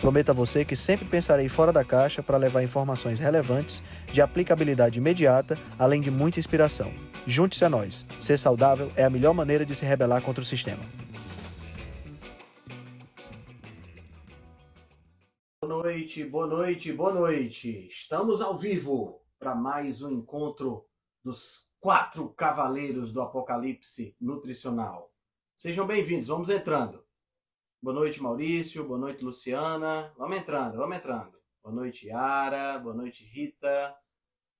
Prometo a você que sempre pensarei fora da caixa para levar informações relevantes, de aplicabilidade imediata, além de muita inspiração. Junte-se a nós. Ser saudável é a melhor maneira de se rebelar contra o sistema. Boa noite, boa noite, boa noite. Estamos ao vivo para mais um encontro dos quatro cavaleiros do apocalipse nutricional. Sejam bem-vindos, vamos entrando. Boa noite, Maurício. Boa noite, Luciana. Vamos entrando, vamos entrando. Boa noite, Yara. Boa noite, Rita.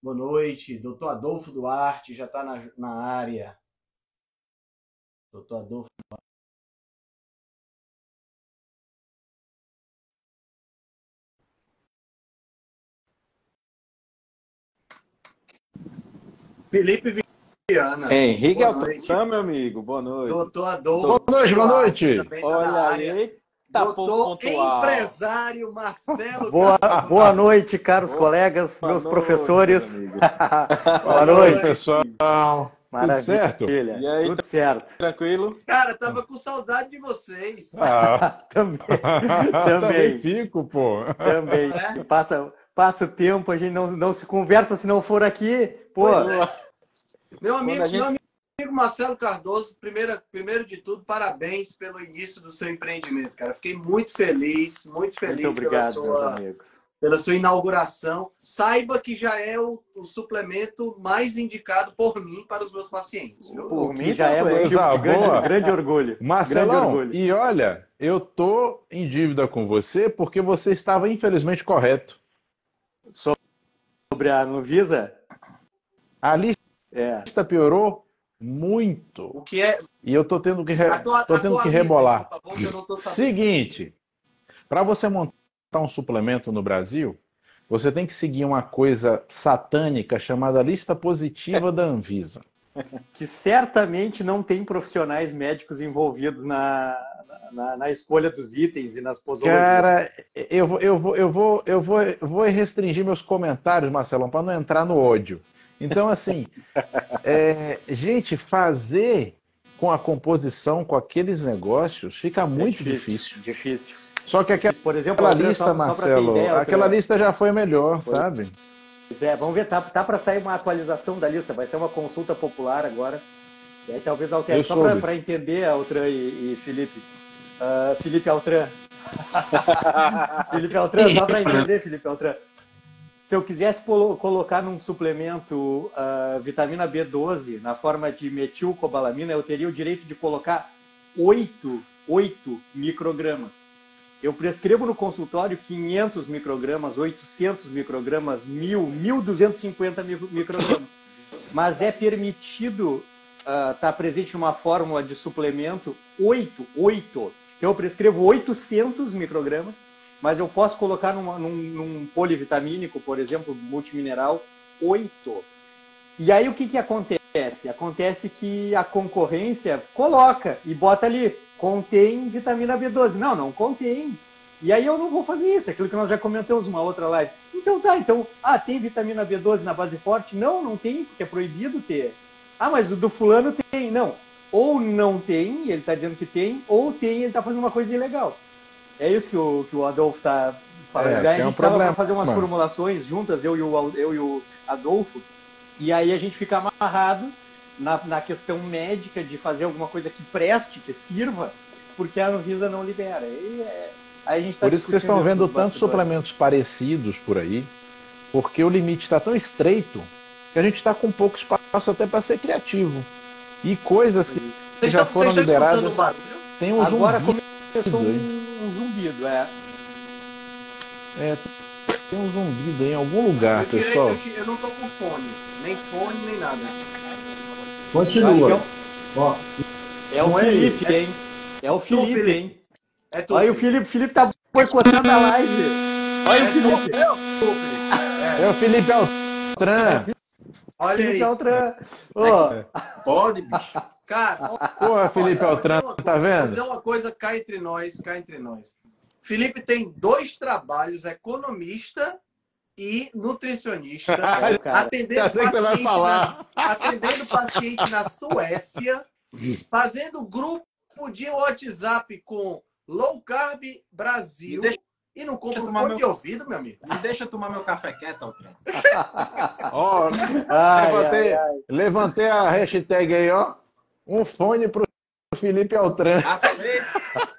Boa noite, doutor Adolfo Duarte já está na, na área. Doutor Adolfo Duarte. Felipe Viana. Henrique Altran, meu amigo. Boa noite. Doutor Adolfo. Boa noite, boa noite. Tá Olha aí. Tá Doutor empresário Marcelo. Boa, boa noite, caros boa, colegas, boa meus noite, professores. boa noite, pessoal. Maravilha. Tudo certo? E aí, Tudo certo. Tranquilo? Cara, tava com saudade de vocês. Ah. também. também. Também fico, pô. Também. É? Passa, passa o tempo, a gente não, não se conversa se não for aqui. Pô. É. Meu amigo, gente... meu amigo Marcelo Cardoso, primeiro, primeiro de tudo, parabéns pelo início do seu empreendimento, cara. Fiquei muito feliz, muito feliz muito obrigado, pela, sua, pela sua inauguração. Saiba que já é o, o, suplemento mais indicado por mim para os meus pacientes. Viu? Por mim já é motivo de grande, grande orgulho. Marcelão, grande orgulho. e olha, eu tô em dívida com você porque você estava infelizmente correto. Sobre a Anvisa? A lista é. piorou muito. O que é? E eu tô tendo que, re... Atua... tô tendo que rebolar. Seguinte, para você montar um suplemento no Brasil, você tem que seguir uma coisa satânica chamada lista positiva da Anvisa. Que certamente não tem profissionais médicos envolvidos na, na, na escolha dos itens e nas posologias. Cara, eu, vou, eu, vou, eu, vou, eu, vou, eu vou restringir meus comentários, Marcelão, para não entrar no ódio. Então, assim, é, gente, fazer com a composição, com aqueles negócios, fica é muito difícil. Difícil. Só que aquela, Por exemplo, aquela lista, só, Marcelo, só ideia, aquela lista já foi melhor, foi. sabe? Pois é, vamos ver, tá, tá para sair uma atualização da lista, vai ser uma consulta popular agora. E aí talvez altere, só para entender, Altran e, e Felipe. Uh, Felipe Altran. Felipe Altran, só para entender, Felipe Altran se eu quisesse colocar num suplemento uh, vitamina B12 na forma de metilcobalamina, eu teria o direito de colocar 8, 8 microgramas. Eu prescrevo no consultório 500 microgramas, 800 microgramas, 1000, 1250 microgramas. Mas é permitido estar uh, tá presente numa fórmula de suplemento 8, 8. Então eu prescrevo 800 microgramas mas eu posso colocar numa, num, num polivitamínico, por exemplo, multimineral, 8. E aí o que, que acontece? Acontece que a concorrência coloca e bota ali, contém vitamina B12. Não, não contém. E aí eu não vou fazer isso, aquilo que nós já comentamos uma outra live. Então tá, então, ah, tem vitamina B12 na base forte? Não, não tem, porque é proibido ter. Ah, mas o do fulano tem. Não, ou não tem, ele está dizendo que tem, ou tem, ele está fazendo uma coisa ilegal. É isso que o, que o Adolfo está falando. É, aí a gente um para fazer umas mano. formulações juntas, eu e, o, eu e o Adolfo, e aí a gente fica amarrado na, na questão médica de fazer alguma coisa que preste, que sirva, porque a Anvisa não libera. E, é, aí a gente tá por isso que vocês estão vendo tantos suplementos parecidos por aí, porque o limite está tão estreito que a gente está com pouco espaço até para ser criativo. E coisas que, que já foram liberadas. Tem um Agora começou um um zumbido, é. É, tem um zumbido aí em algum lugar, eu tirei, pessoal. Eu, eu, não tô com fone, nem fone, nem nada. Continua. É, o... Ó, é o Felipe, é... hein? É o Felipe, Felipe. hein? É tu, Olha o Felipe, Felipe tá boicotando a live. Olha é o Felipe. É o Felipe Altran. Olha Felipe aí. Altran. Ô, Pode, bicho. Cara, ó, Porra, Felipe olha, Altran, vou tá coisa, Vou vendo? dizer uma coisa cá entre nós, cá entre nós. Felipe tem dois trabalhos, economista e nutricionista. é, cara. atendendo paciente, falar. na, atendendo paciente na Suécia, fazendo grupo de WhatsApp com Low Carb Brasil Deixa- e não compra um tomar fone meu- de ouvido, meu amigo. Me deixa eu tomar meu café quieto, Altran. Ó, Ai, levantei, ai, ai. levantei a hashtag aí, ó. Um fone pro Felipe Altran. Aceito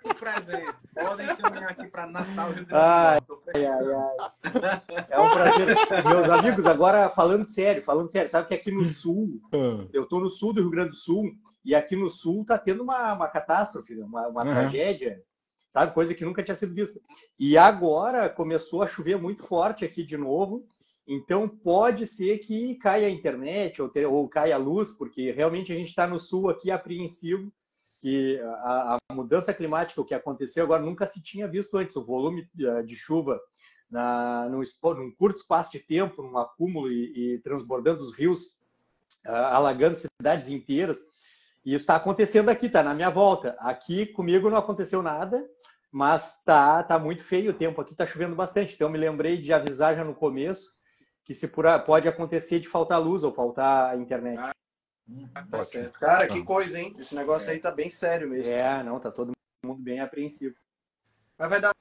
o presente. Podem caminhar aqui para Natal, Rio Ai, precisando. É um prazer. Meus amigos, agora falando sério, falando sério, sabe que aqui no sul, eu estou no sul do Rio Grande do Sul, e aqui no sul está tendo uma, uma catástrofe, né? uma, uma Uhum. tragédia, sabe? Coisa que nunca tinha sido vista. E agora começou a chover muito forte aqui de novo, então pode ser que caia a internet ou, ter- ou caia a luz, porque realmente a gente está no sul aqui apreensivo, que a, a mudança climática, o que aconteceu agora, nunca se tinha visto antes. O volume eh, de chuva na, num, num curto espaço de tempo, num acúmulo e, e transbordando os rios, ah, alagando cidades inteiras. E isso está acontecendo aqui, está na minha volta. Aqui comigo não aconteceu nada, mas tá, tá muito feio o tempo aqui, está chovendo bastante. Então eu me lembrei de avisar já no começo que se por, pode acontecer de faltar luz ou faltar internet. Tá certo. Cara, que coisa, hein? Esse negócio aí tá bem sério mesmo. É, não, tá todo mundo bem apreensivo. Mas vai dar,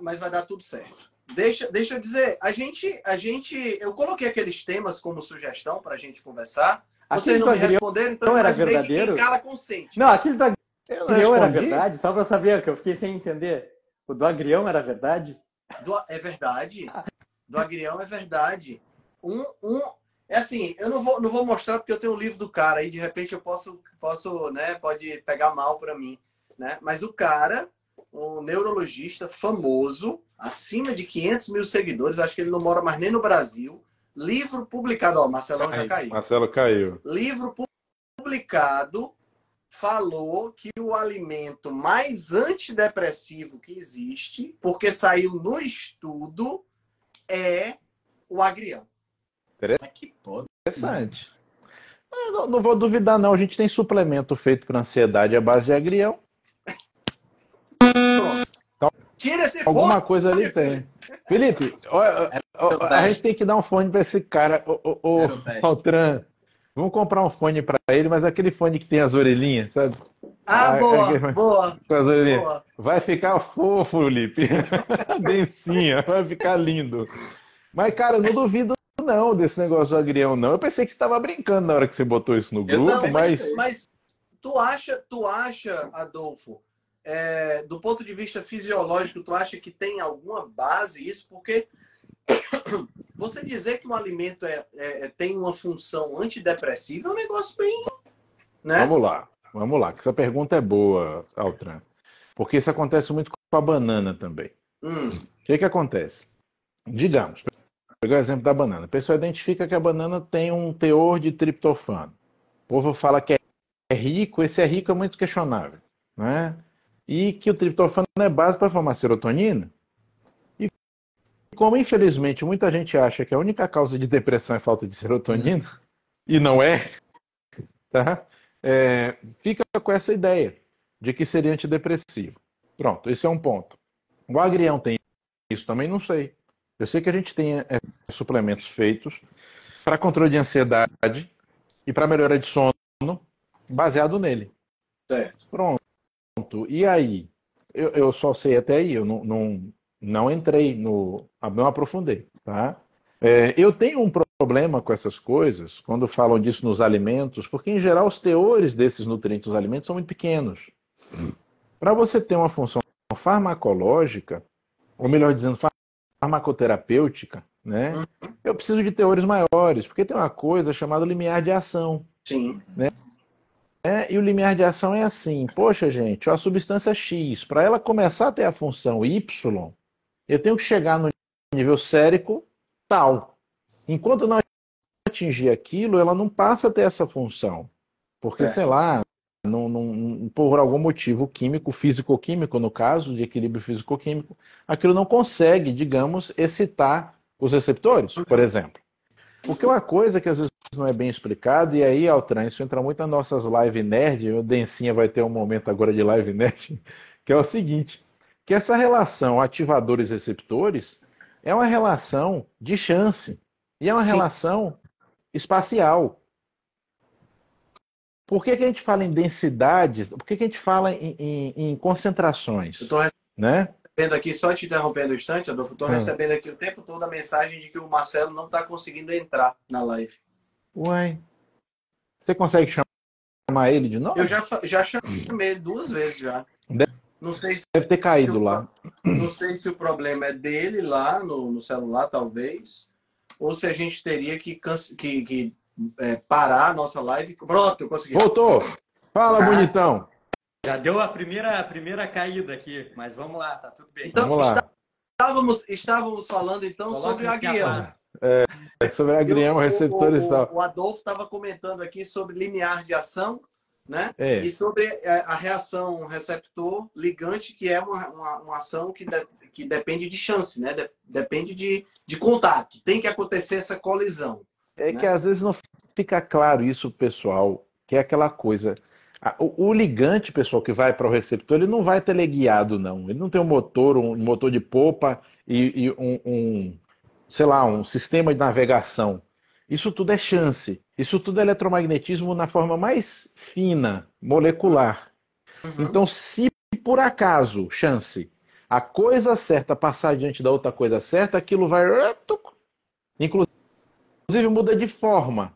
mas vai dar tudo certo. Deixa, deixa eu dizer, a gente, a gente, eu coloquei aqueles temas como sugestão para a gente conversar. Vocês não me responderam, então era que verdadeiro? quem cala consente. não, aquele do Eu não agrião era respondi? verdade, só para saber, que eu fiquei sem entender. O do agrião era verdade? Do- é verdade. Do Agrião é verdade. Um, um, é assim, eu não vou, não vou mostrar porque eu tenho o livro do cara aí, de repente eu posso, posso, né, pode pegar mal para mim, né? Mas o cara, um neurologista famoso, acima de 500 mil seguidores, acho que ele não mora mais nem no Brasil. Livro publicado, ó, Marcelão já caiu. Marcelo caiu. Livro publicado falou que o alimento mais antidepressivo que existe, porque saiu no estudo, é o agrião. Interessante. Não, não vou duvidar, não. A gente tem suplemento feito para ansiedade à base de agrião. Tira esse Alguma fone! coisa ali tem. Felipe, ó, ó, o a gente tem que dar um fone para esse cara. Era o teste. Altran, vamos comprar um fone para ele, mas aquele fone que tem as orelhinhas, sabe? Ah, Ah, boa, é- boa, Com as orelhinhas. boa. Vai ficar fofo, Felipe. Densinha, vai ficar lindo. Mas, cara, eu não duvido não desse negócio do agrião, não. Eu pensei que você estava brincando na hora que você botou isso no grupo, também mas pensei. Mas tu acha, tu acha, Adolfo, é, do ponto de vista fisiológico, tu acha que tem alguma base isso? Porque você dizer que um alimento é, é- tem uma função antidepressiva é um negócio bem. Né? vamos lá. Vamos lá, que essa pergunta é boa, Altran. Porque isso acontece muito com a banana também. Hum, O que que acontece? Digamos, pegar o exemplo da banana. A pessoa identifica que a banana tem um teor de triptofano. O povo fala que é rico, esse é rico é muito questionável, né? E que o triptofano é base para formar serotonina. Como infelizmente muita gente acha que a única causa de depressão é falta de serotonina, e não é, tá? É, fica com essa ideia de que seria antidepressivo. Pronto, esse é um ponto. O agrião tem isso também? Não sei. Eu sei que a gente tem é, suplementos feitos para controle de ansiedade e para melhora de sono baseado nele. certo. Pronto. E aí? Eu, eu só sei até aí, eu não, não, não entrei no. não aprofundei, tá? É, eu tenho um problema com essas coisas, quando falam disso nos alimentos, porque em geral os teores desses nutrientes nos alimentos são muito pequenos. Para você ter uma função farmacológica, ou melhor dizendo, farmacoterapêutica, né? Eu preciso de teores maiores, porque tem uma coisa chamada limiar de ação. Sim. É, e o limiar de ação é assim, poxa gente, a substância X, para ela começar a ter a função Y, eu tenho que chegar no nível sérico tal. Enquanto não atingir aquilo, ela não passa a ter essa função. Porque, É. sei lá, não, não- por algum motivo químico, físico-químico, no caso, de equilíbrio físico-químico, aquilo não consegue, digamos, excitar os receptores, por exemplo. Porque uma coisa que às vezes não é bem explicado, e aí, Altran, isso entra muito nas nossas live nerd, o Dencinha vai ter um momento agora de live nerd, que é o seguinte, que essa relação ativadores-receptores é uma relação de chance, e é uma Sim. relação espacial. Por que, que, a gente fala em densidades? Por que, que a gente fala em, em, em concentrações? Estou né? recebendo aqui, só te interrompendo um instante, Adolfo, estou hum. recebendo aqui o tempo todo a mensagem de que o Marcelo não está conseguindo entrar na live. Uai. Você consegue chamar ele de novo? Eu já, já chamei ele duas vezes já. Deve, não sei se, deve ter caído lá. Não sei se o problema é dele lá no, no celular, talvez, ou se a gente teria que, que, que é, parar a nossa live. Pronto, eu consegui. Voltou! Fala, ah. bonitão! Já deu a primeira, a primeira caída aqui, mas vamos lá, tá tudo bem. Então, vamos lá. Estávamos, estávamos falando então Coloca sobre o agrião. É, sobre agrião, receptores e tal. O Adolfo estava comentando aqui sobre limiar de ação, né? É. E sobre a reação receptor ligante, que é uma, uma, uma ação que, de, que depende de chance, né? De, depende de, de contato. Tem que acontecer essa colisão. É né? que às vezes não fica claro isso, pessoal, que é aquela coisa. O, o ligante, pessoal, que vai para o receptor, ele não vai teleguiado, não. Ele não tem um motor, um motor de popa e, e um, um, sei lá, um sistema de navegação. Isso tudo é chance. Isso tudo é eletromagnetismo na forma mais fina, molecular. Uhum. Então, se por acaso, chance, a coisa certa passar diante da outra coisa certa, aquilo vai. Inclusive muda de forma.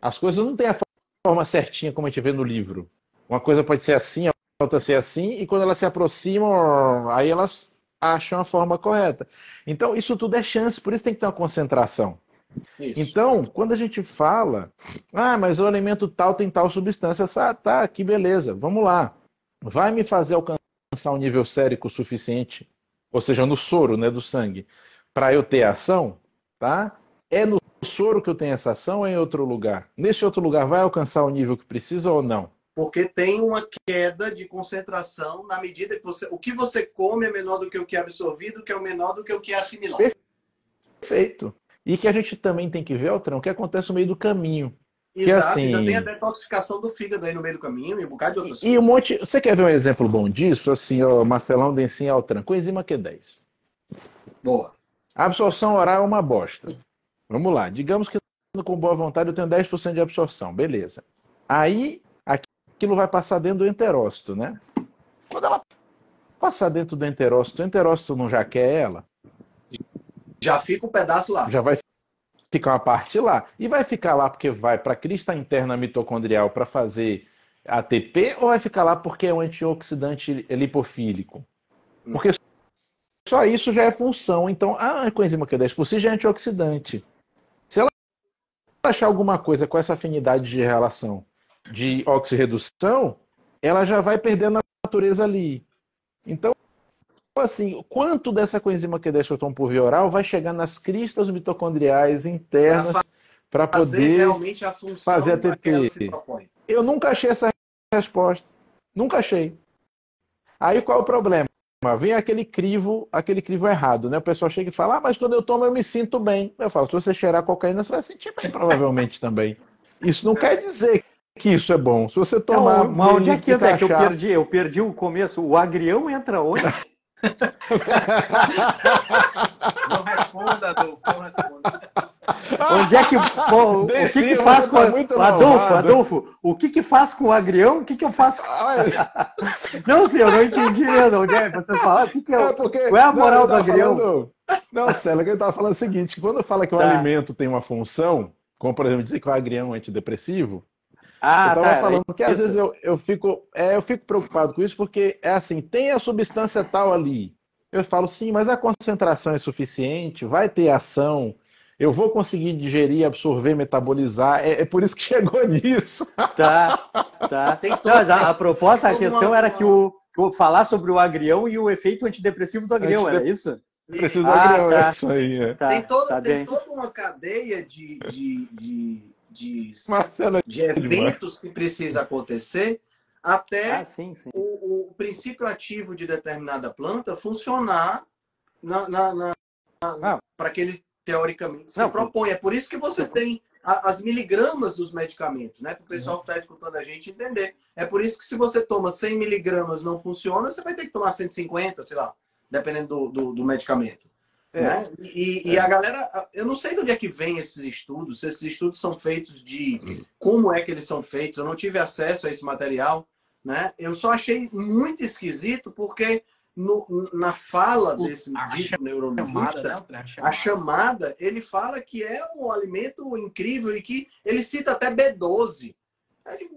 As coisas não têm a forma certinha como a gente vê no livro. Uma coisa pode ser assim, a outra ser assim, e quando elas se aproximam, aí elas acham a forma correta. Então, isso tudo é chance, por isso tem que ter uma concentração. Isso. Então, quando a gente fala, ah, mas o alimento tal tem tal substância, ah, tá, aqui beleza, vamos lá. Vai me fazer alcançar um nível sérico suficiente, ou seja, no soro, né, do sangue, para eu ter ação, tá? É no soro que eu tenho essa ação ou é em outro lugar? Nesse outro lugar vai alcançar o nível que precisa ou não? Porque tem uma queda de concentração na medida que você. O que você come é menor do que o que é absorvido, que é o menor do que o que é assimilado. Perfeito. E que a gente também tem que ver, Altrão, o que acontece no meio do caminho. Exato, que, assim... ainda tem a detoxificação do fígado aí no meio do caminho e um bocado de outras coisas. E um monte. Você quer ver um exemplo bom disso? Assim, ó, Marcelão Densim Altran, coenzima Q10. Boa. A absorção oral é uma bosta. Vamos lá. Digamos que com boa vontade eu tenho 10% de absorção. Beleza. Aí aquilo vai passar dentro do enterócito, né? Quando ela passar dentro do enterócito, o enterócito não já quer ela? Já fica um pedaço lá. Já vai ficar uma parte lá. E vai ficar lá porque vai para a crista interna mitocondrial para fazer ATP ou vai ficar lá porque é um antioxidante lipofílico? Porque só isso já é função. Então, a coenzima Q10 por si já é antioxidante. Se ela achar alguma coisa com essa afinidade de relação de oxirredução, ela já vai perdendo a natureza ali. Então, assim, quanto dessa coenzima que deixa o por via oral vai chegar nas cristas mitocondriais internas para poder realmente a função fazer a TT? Eu nunca achei essa resposta. Nunca achei. Aí qual é o problema? Vem aquele crivo, aquele crivo errado, né? O pessoal chega e fala: "Ah, mas quando eu tomo eu me sinto bem". Eu falo: "Se você cheirar cocaína, você vai sentir bem provavelmente também". Isso não quer dizer que isso é bom. Se você tomar. Não, mas onde é que entra? É que eu perdi, eu perdi o começo. O agrião entra onde? não responda, Adolfo, não responda. Onde é que. Pô, o que, que faz com. Tá Adolfo, Adolfo, o que, que faz com o agrião? O que, que eu faço com. não, senhor, eu não entendi mesmo. Onde é? Você fala, o que, que é, é porque, qual é a moral não, do agrião? Falando, não, Célia, ele estava falando o seguinte: quando fala que o tá. alimento tem uma função, como por exemplo dizer que o agrião é antidepressivo, ah, eu tava tá, falando que às vezes eu, eu, fico, é, eu fico preocupado com isso, porque é assim, tem a substância tal ali. Eu falo, sim, mas a concentração é suficiente, vai ter ação, eu vou conseguir digerir, absorver, metabolizar. É, é por isso que chegou nisso. Tá, tá. Não, a, a proposta, a questão era que o, que o falar sobre o agrião e o efeito antidepressivo do agrião, Antidep... era isso? Preciso ah, do agrião, tá. é isso aí. É. Tá, tem, todo, tá tem toda uma cadeia de, de, de de, Marcelo, de eventos que precisa acontecer até ah, sim, sim. O, o, princípio ativo de determinada planta funcionar na, na, na, ah. para que ele teoricamente se Não, propõe. É por isso que você tem a, as miligramas dos medicamentos, né? Para o pessoal que está escutando a gente entender. É por isso que se você toma 100 miligramas não funciona, você vai ter que tomar 150, sei lá, dependendo do, do, do medicamento. É. Né? E, é. e, a galera, eu não sei de onde é que vem esses estudos, se esses estudos são feitos de como é que eles são feitos, eu não tive acesso a esse material, né? Eu só achei muito esquisito porque no, na fala desse dito neurologista, né? a chamada, ele fala que é um alimento incrível e que ele cita até B12.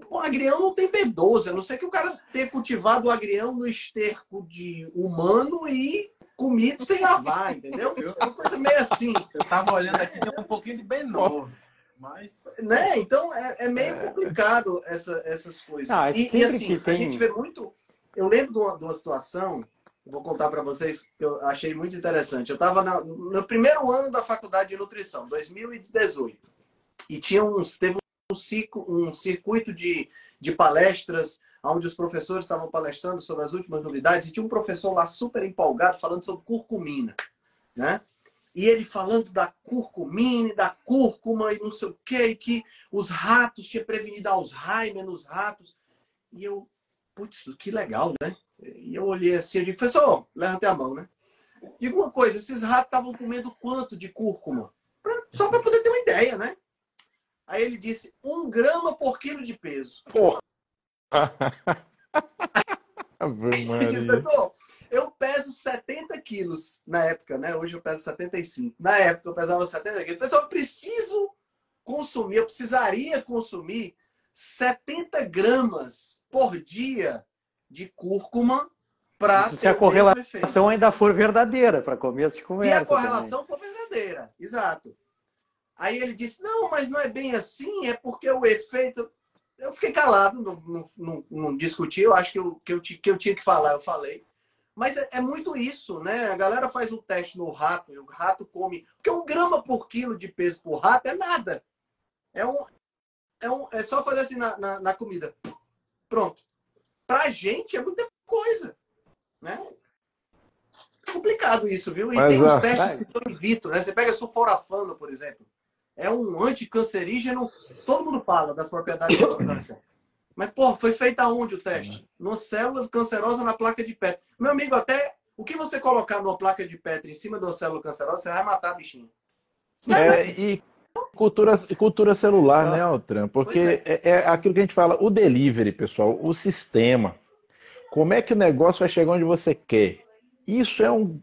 O agrião não tem B12, a não ser que o cara tenha cultivado o agrião no esterco de humano e comido sem lavar, entendeu? É uma coisa meio assim. Eu tava olhando aqui, tem um pouquinho de B9. Mas... Né? Então é, é meio é. complicado essa, essas coisas. Ah, e, e, assim, tem... a gente vê muito. Eu lembro de uma, de uma situação vou contar para vocês que eu achei muito interessante. Eu estava no primeiro ano da faculdade de nutrição, 2018, e tinha uns, teve um, ciclo, um circuito de, de palestras onde os professores estavam palestrando sobre as últimas novidades e tinha um professor lá super empolgado falando sobre curcumina, né? E ele falando da curcumina, da cúrcuma e não sei o que, que os ratos tinha prevenido Alzheimer nos ratos. E eu, putz, que legal, né? E eu olhei assim, eu digo, professor, levantei a mão, né? Digo uma coisa, esses ratos estavam comendo quanto de cúrcuma? Pra, só para poder ter uma ideia, né? Aí ele disse, um grama por quilo de peso. Porra! professor, eu peso 70 quilos na época, né? Hoje eu peso 75. Na época eu pesava 70 quilos. Professor, eu preciso consumir, eu precisaria consumir 70 gramas por dia de cúrcuma para se a correlação ainda for verdadeira, para começo de conversa. Se a correlação também. for verdadeira, exato. Aí ele disse: não, mas não é bem assim, é porque o efeito. Eu fiquei calado, não, não, não, não discuti, eu acho que eu, que, eu, que eu tinha que falar, eu falei. Mas é, é, muito isso, né? A galera faz um teste no rato e o rato come. Porque um grama por quilo de peso por rato é nada. É, um, é, um, é só fazer assim na, na, na comida. Pronto. Pra gente é muita coisa, né? É complicado isso, viu? E Mas, tem uns testes que são in vitro, né? Você pega sulforafano, por exemplo. É um anticancerígeno. Todo mundo fala das propriedades do câncer. Mas, pô, foi feito aonde o teste? Numa célula cancerosa na placa de Petri. Meu amigo, até o que você colocar numa placa de Petri em cima de uma célula cancerosa, você vai matar a bichinha. É, e cultura, cultura celular, né, Altran? Porque é. É, é. aquilo que a gente fala, o delivery, pessoal, o sistema. Como é que o negócio vai chegar onde você quer? Isso é um,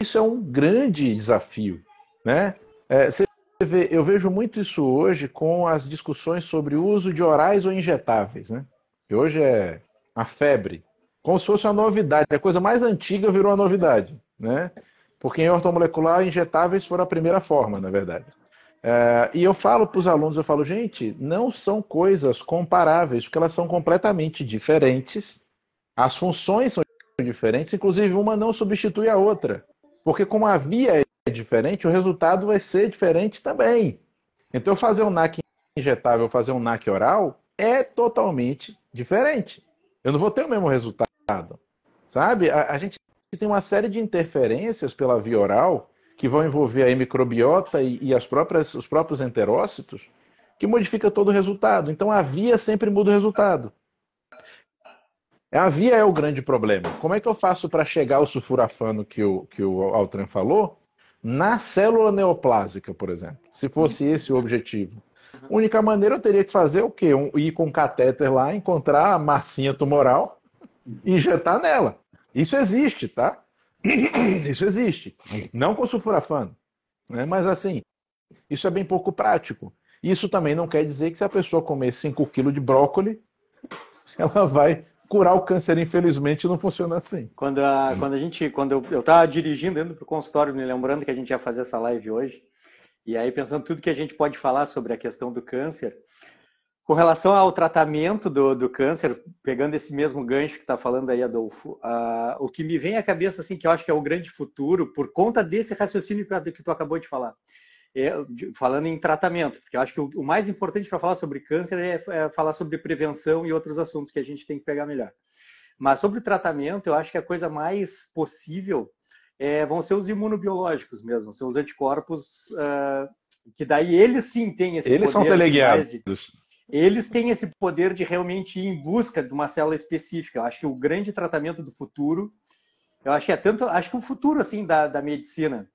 isso é um grande desafio, né? É, você vê, eu vejo muito isso hoje com as discussões sobre o uso de orais ou injetáveis, né? Que hoje é a febre, como se fosse uma novidade. A coisa mais antiga virou uma novidade, né? Porque em ortomolecular, injetáveis foram a primeira forma, na verdade. É, e eu falo para os alunos, eu falo, gente, não são coisas comparáveis, porque elas são completamente diferentes. As funções são diferentes, inclusive uma não substitui a outra. Porque como a via é diferente, o resultado vai ser diferente também. Então, fazer um NAC injetável, fazer um NAC oral, é totalmente diferente. Eu não vou ter o mesmo resultado. Sabe? A, a gente tem uma série de interferências pela via oral que vão envolver a microbiota e, e as próprias, os próprios enterócitos, que modifica todo o resultado. Então a via sempre muda o resultado. A via é o grande problema. Como é que eu faço para chegar ao sulfurafano que o, que o Altran falou na célula neoplásica, por exemplo? Se fosse esse o objetivo. A única maneira eu teria que fazer o quê? Um, ir com um catéter lá, encontrar a massinha tumoral e injetar nela. Isso existe, tá? Isso existe. Não com sulforafano. Né? Mas assim, isso é bem pouco prático. Isso também não quer dizer que se a pessoa comer 5 kg de brócolis, ela vai curar o câncer. Infelizmente, não funciona assim. Quando a, quando a gente, quando eu estava dirigindo dentro do consultório, me lembrando que a gente ia fazer essa live hoje, e aí pensando tudo que a gente pode falar sobre a questão do câncer, com relação ao tratamento do, do câncer, pegando esse mesmo gancho que está falando aí, Adolfo, uh, o que me vem à cabeça, assim, que eu acho que é o grande futuro, por conta desse raciocínio que, que tu acabou de falar, é, de, falando em tratamento, porque eu acho que o, o mais importante para falar sobre câncer é, é, falar sobre prevenção e outros assuntos que a gente tem que pegar melhor. Mas sobre tratamento, eu acho que a coisa mais possível é, vão ser os imunobiológicos mesmo, são os anticorpos uh, Que daí eles sim têm esse Eles são poder teleguiados. de- eles têm esse poder de realmente ir em busca de uma célula específica. Eu acho que o grande tratamento do futuro, eu acho que é tanto, acho que o futuro assim da, da medicina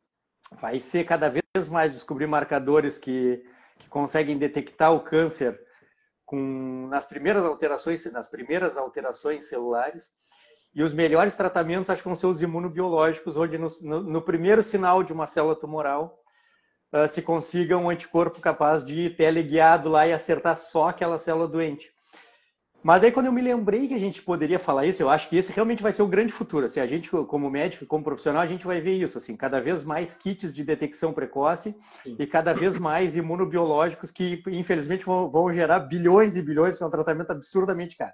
vai ser cada vez mais descobrir marcadores que, que conseguem detectar o câncer com nas primeiras alterações, nas primeiras alterações celulares. E os melhores tratamentos acho que vão ser os imunobiológicos, onde no, no, no primeiro sinal de uma célula tumoral uh, se consiga um anticorpo capaz de ir teleguiado lá e acertar só aquela célula doente. Mas daí quando eu me lembrei que a gente poderia falar isso, eu acho que esse realmente vai ser o grande futuro. Assim, a gente, como médico, como profissional, a gente vai ver isso, assim, cada vez mais kits de detecção precoce Sim. e cada vez mais imunobiológicos que, infelizmente, vão, vão gerar bilhões e bilhões, que é um tratamento absurdamente caro.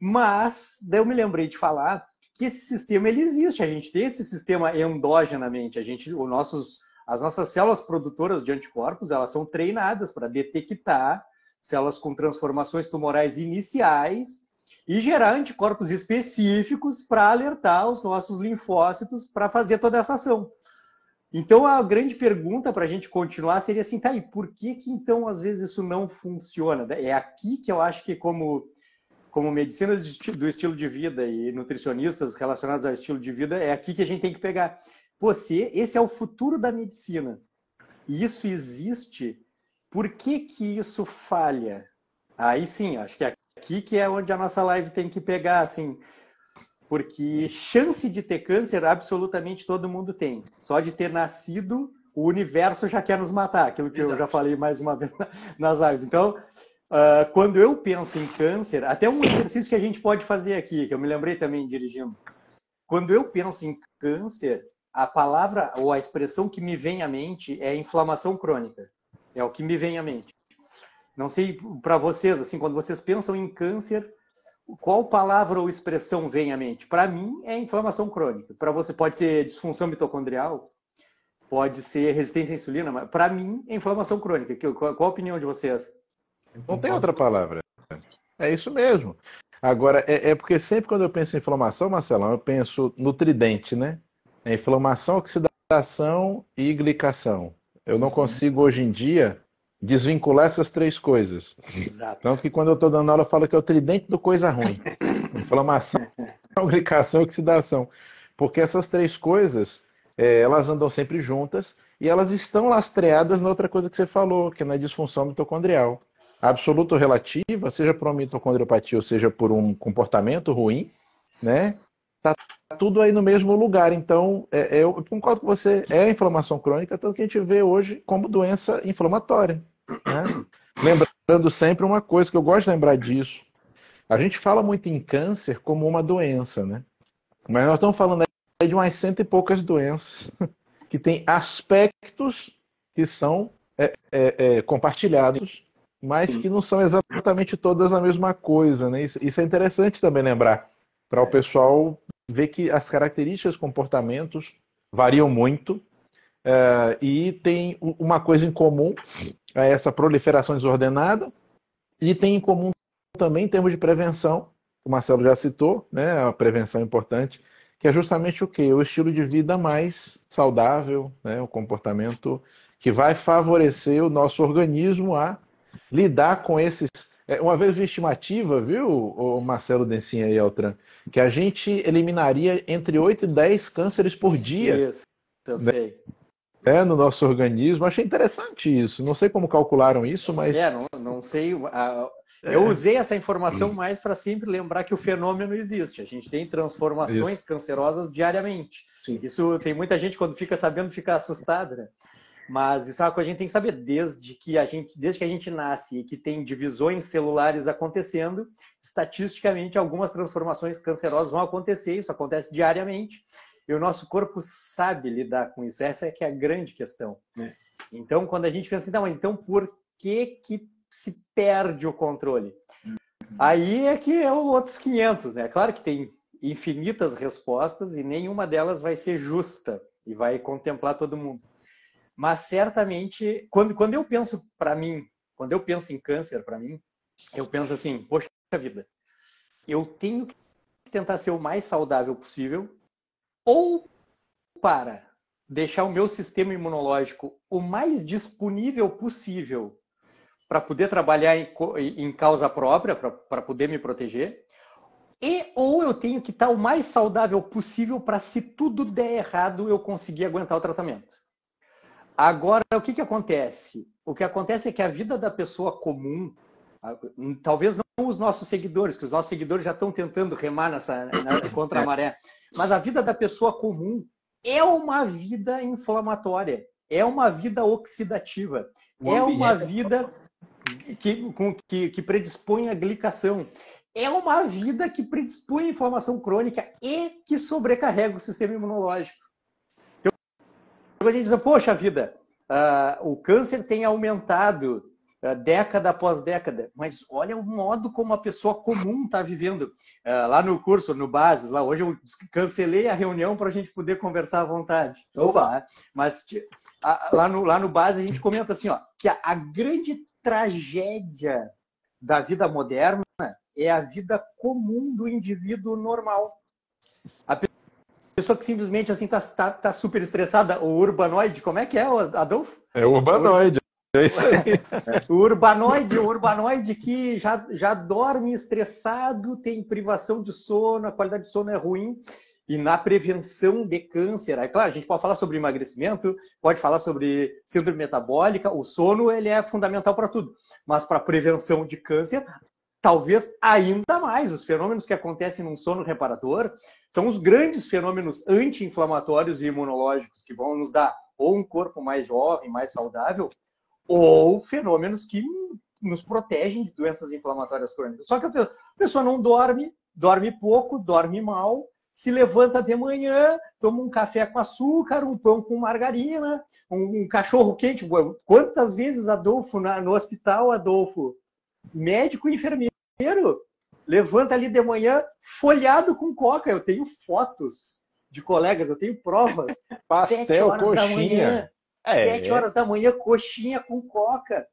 Mas, daí eu me lembrei de falar que esse sistema ele existe, a gente tem esse sistema endogenamente, a gente, os nossos, as nossas células produtoras de anticorpos, elas são treinadas para detectar células com transformações tumorais iniciais e gerar anticorpos específicos para alertar os nossos linfócitos para fazer toda essa ação. Então a grande pergunta para a gente continuar seria assim, tá, e por que que então às vezes isso não funciona? É aqui que eu acho que como como medicina do esti- do estilo de vida e nutricionistas relacionados ao estilo de vida, é aqui que a gente tem que pegar. Você, esse é o futuro da medicina. E isso existe. Por que que isso falha? Aí sim, acho que é aqui que é onde a nossa live tem que pegar, assim, porque chance de ter câncer absolutamente todo mundo tem. Só de ter nascido, o universo já quer nos matar, aquilo que eu Exato. já falei mais uma vez nas lives. Então, ah, quando eu penso em câncer, até um exercício que a gente pode fazer aqui, que eu me lembrei também dirigindo. Quando eu penso em câncer, a palavra ou a expressão que me vem à mente é inflamação crônica. É o que me vem à mente. Não sei para vocês, assim, quando vocês pensam em câncer, qual palavra ou expressão vem à mente? Para mim é inflamação crônica. Para você pode ser disfunção mitocondrial, pode ser resistência à insulina, mas para mim é inflamação crônica. Qual a opinião de vocês? Não tem outra palavra. É isso mesmo. Agora, é, é porque sempre quando eu penso em inflamação, Marcelão, eu penso no tridente, né? É inflamação, oxidação e glicação. Eu não consigo hoje em dia desvincular essas três coisas. Exato. Tanto que quando eu estou dando aula, eu falo que é o tridente do coisa ruim. Inflamação, glicação e oxidação. Porque essas três coisas, é, elas andam sempre juntas e elas estão lastreadas na outra coisa que você falou, que é na disfunção mitocondrial. Absoluta ou relativa, seja por uma mitocondriopatia ou seja por um comportamento ruim, né? Tá tudo aí no mesmo lugar. Então, é, é, eu concordo com você, é a inflamação crônica, tanto que a gente vê hoje como doença inflamatória. Né? Lembrando sempre uma coisa que eu gosto de lembrar disso. A gente fala muito em câncer como uma doença, né? Mas nós estamos falando aí de umas cento e poucas doenças que têm aspectos que são é, é, é, compartilhados, mas que não são exatamente todas a mesma coisa, né? Isso, isso é interessante também lembrar para o pessoal ver que as características, comportamentos variam muito eh, e tem uma coisa em comum a essa proliferação desordenada e tem em comum também em termos de prevenção, o Marcelo já citou, né? A prevenção é importante, que é justamente o quê? O estilo de vida mais saudável, né? O comportamento que vai favorecer o nosso organismo a lidar com esses. É, Uma vez vi estimativa, viu, o Marcelo Dencinha e Altran, que a gente eliminaria entre 8 e 10 cânceres por dia Isso, eu sei. né, no nosso organismo. Achei interessante isso. Não sei como calcularam isso, mas É, não, não sei. a- Eu usei essa informação mais para sempre lembrar que o fenômeno existe. A gente tem transformações cancerosas diariamente. Sim. Isso tem muita gente quando fica sabendo fica assustada, né? Mas isso é uma coisa que a gente tem que saber desde que a gente, desde que a gente nasce e que tem divisões celulares acontecendo, estatisticamente algumas transformações cancerosas vão acontecer, isso acontece diariamente. E o nosso corpo sabe lidar com isso. Essa é que é a grande questão. É. Então, quando a gente pensa, então, então por que que se perde o controle? Aí é que é o outros 500, né? Claro que tem infinitas respostas e nenhuma delas vai ser justa e vai contemplar todo mundo. Mas certamente, quando, quando eu penso para mim, quando eu penso em câncer para mim, eu penso assim, poxa vida, eu tenho que tentar ser o mais saudável possível ou para deixar o meu sistema imunológico o mais disponível possível para poder trabalhar em, em causa própria, para poder me proteger, e ou eu tenho que estar o mais saudável possível para, se tudo der errado, eu conseguir aguentar o tratamento. Agora, o que, que acontece? O que acontece é que a vida da pessoa comum, talvez não os nossos seguidores, que os nossos seguidores já estão tentando remar nessa, na, contra a maré, mas a vida da pessoa comum é uma vida inflamatória, é uma vida oxidativa, é uma vida que, que, que predispõe à glicação, é uma vida que predispõe à inflamação crônica e que sobrecarrega o sistema imunológico. A gente diz, poxa vida, uh, o câncer tem aumentado uh, década após década, mas olha o modo como a pessoa comum está vivendo. Uh, lá no curso, no Bases, lá hoje eu cancelei a reunião para a gente poder conversar à vontade. Opa! Mas lá no, lá no Bases a gente comenta assim, ó, que a, a grande tragédia da vida moderna é a vida comum do indivíduo normal. A pessoa que simplesmente assim tá, tá, tá super estressada, o urbanoide, como é que é, Adolfo? É o urbanoide. É isso aí. o urbanoide, o urbanoide que já, já dorme estressado, tem privação de sono, a qualidade de sono é ruim e na prevenção de câncer. É claro, a gente pode falar sobre emagrecimento, pode falar sobre síndrome metabólica, o sono ele é fundamental para tudo, mas para prevenção de câncer, talvez ainda mais. Os fenômenos que acontecem num sono reparador são os grandes fenômenos anti-inflamatórios e imunológicos que vão nos dar ou um corpo mais jovem, mais saudável, ou fenômenos que nos protegem de doenças inflamatórias crônicas. Só que a pessoa não dorme, dorme pouco, dorme mal, se levanta de manhã, toma um café com açúcar, um pão com margarina, um, um cachorro quente. Quantas vezes, Adolfo, na, no hospital, Adolfo, médico e enfermeiro, levanta ali de manhã folhado com coca. Eu tenho fotos de colegas, eu tenho provas. Pastel, sete horas coxinha. da manhã. É. Sete horas da manhã, coxinha com coca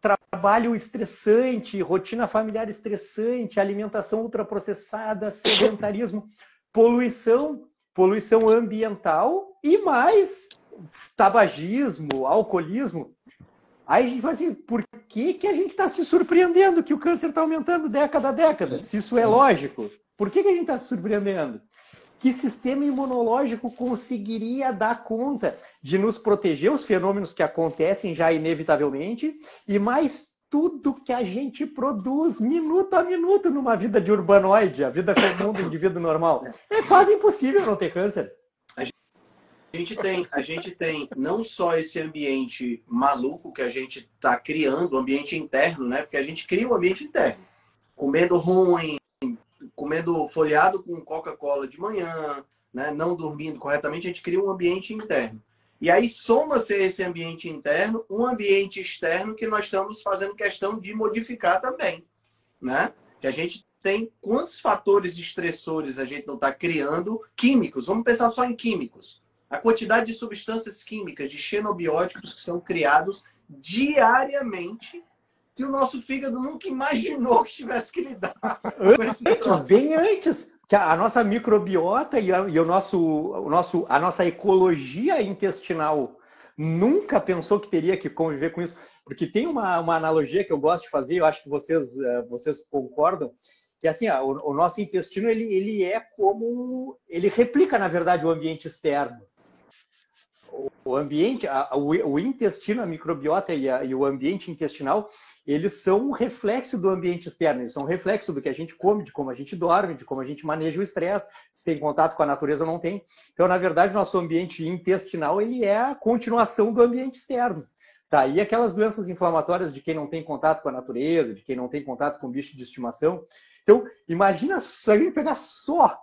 trabalho estressante, rotina familiar estressante, alimentação ultraprocessada, sedentarismo, poluição, poluição ambiental e mais tabagismo, alcoolismo. Aí a gente fala assim, por que, que a gente está se surpreendendo que o câncer está aumentando década a década? Se isso é lógico, por que, que a gente está se surpreendendo? que sistema imunológico conseguiria dar conta de nos proteger os fenômenos que acontecem já inevitavelmente e mais tudo que a gente produz minuto a minuto numa vida de urbanoide, a vida comum do indivíduo normal. É quase impossível não ter câncer. A gente tem, a gente tem não só esse ambiente maluco que a gente está criando, o ambiente interno, né? Porque a gente cria o um ambiente interno, comendo ruim, comendo folhado com Coca-Cola de manhã, né? não dormindo corretamente, a gente cria um ambiente interno. E aí soma-se esse ambiente interno um ambiente externo que nós estamos fazendo questão de modificar também, né? Que a gente tem quantos fatores estressores a gente não está criando químicos? Vamos pensar só em químicos. A quantidade de substâncias químicas, de xenobióticos que são criados diariamente que o nosso fígado nunca imaginou que tivesse que lidar Antes, bem antes. Que a nossa microbiota e, a, e o nosso, o nosso, a nossa ecologia intestinal nunca pensou que teria que conviver com isso. Porque tem uma, uma analogia que eu gosto de fazer, eu acho que vocês, eh, vocês concordam, que assim, ó, o, o, nosso intestino ele, ele é como. ele replica, na verdade, o ambiente externo. O, ambiente, a, o, intestino, a microbiota e, a, e o ambiente intestinal, eles são um reflexo do ambiente externo, eles são um reflexo do que a gente come, de como a gente dorme, de como a gente maneja o estresse, se tem contato com a natureza ou não tem. Então, na verdade, nosso ambiente intestinal ele é a continuação do ambiente externo. Tá, e aquelas doenças inflamatórias de quem não tem contato com a natureza, de quem não tem contato com bicho de estimação. Então, imagina só a gente pegar só,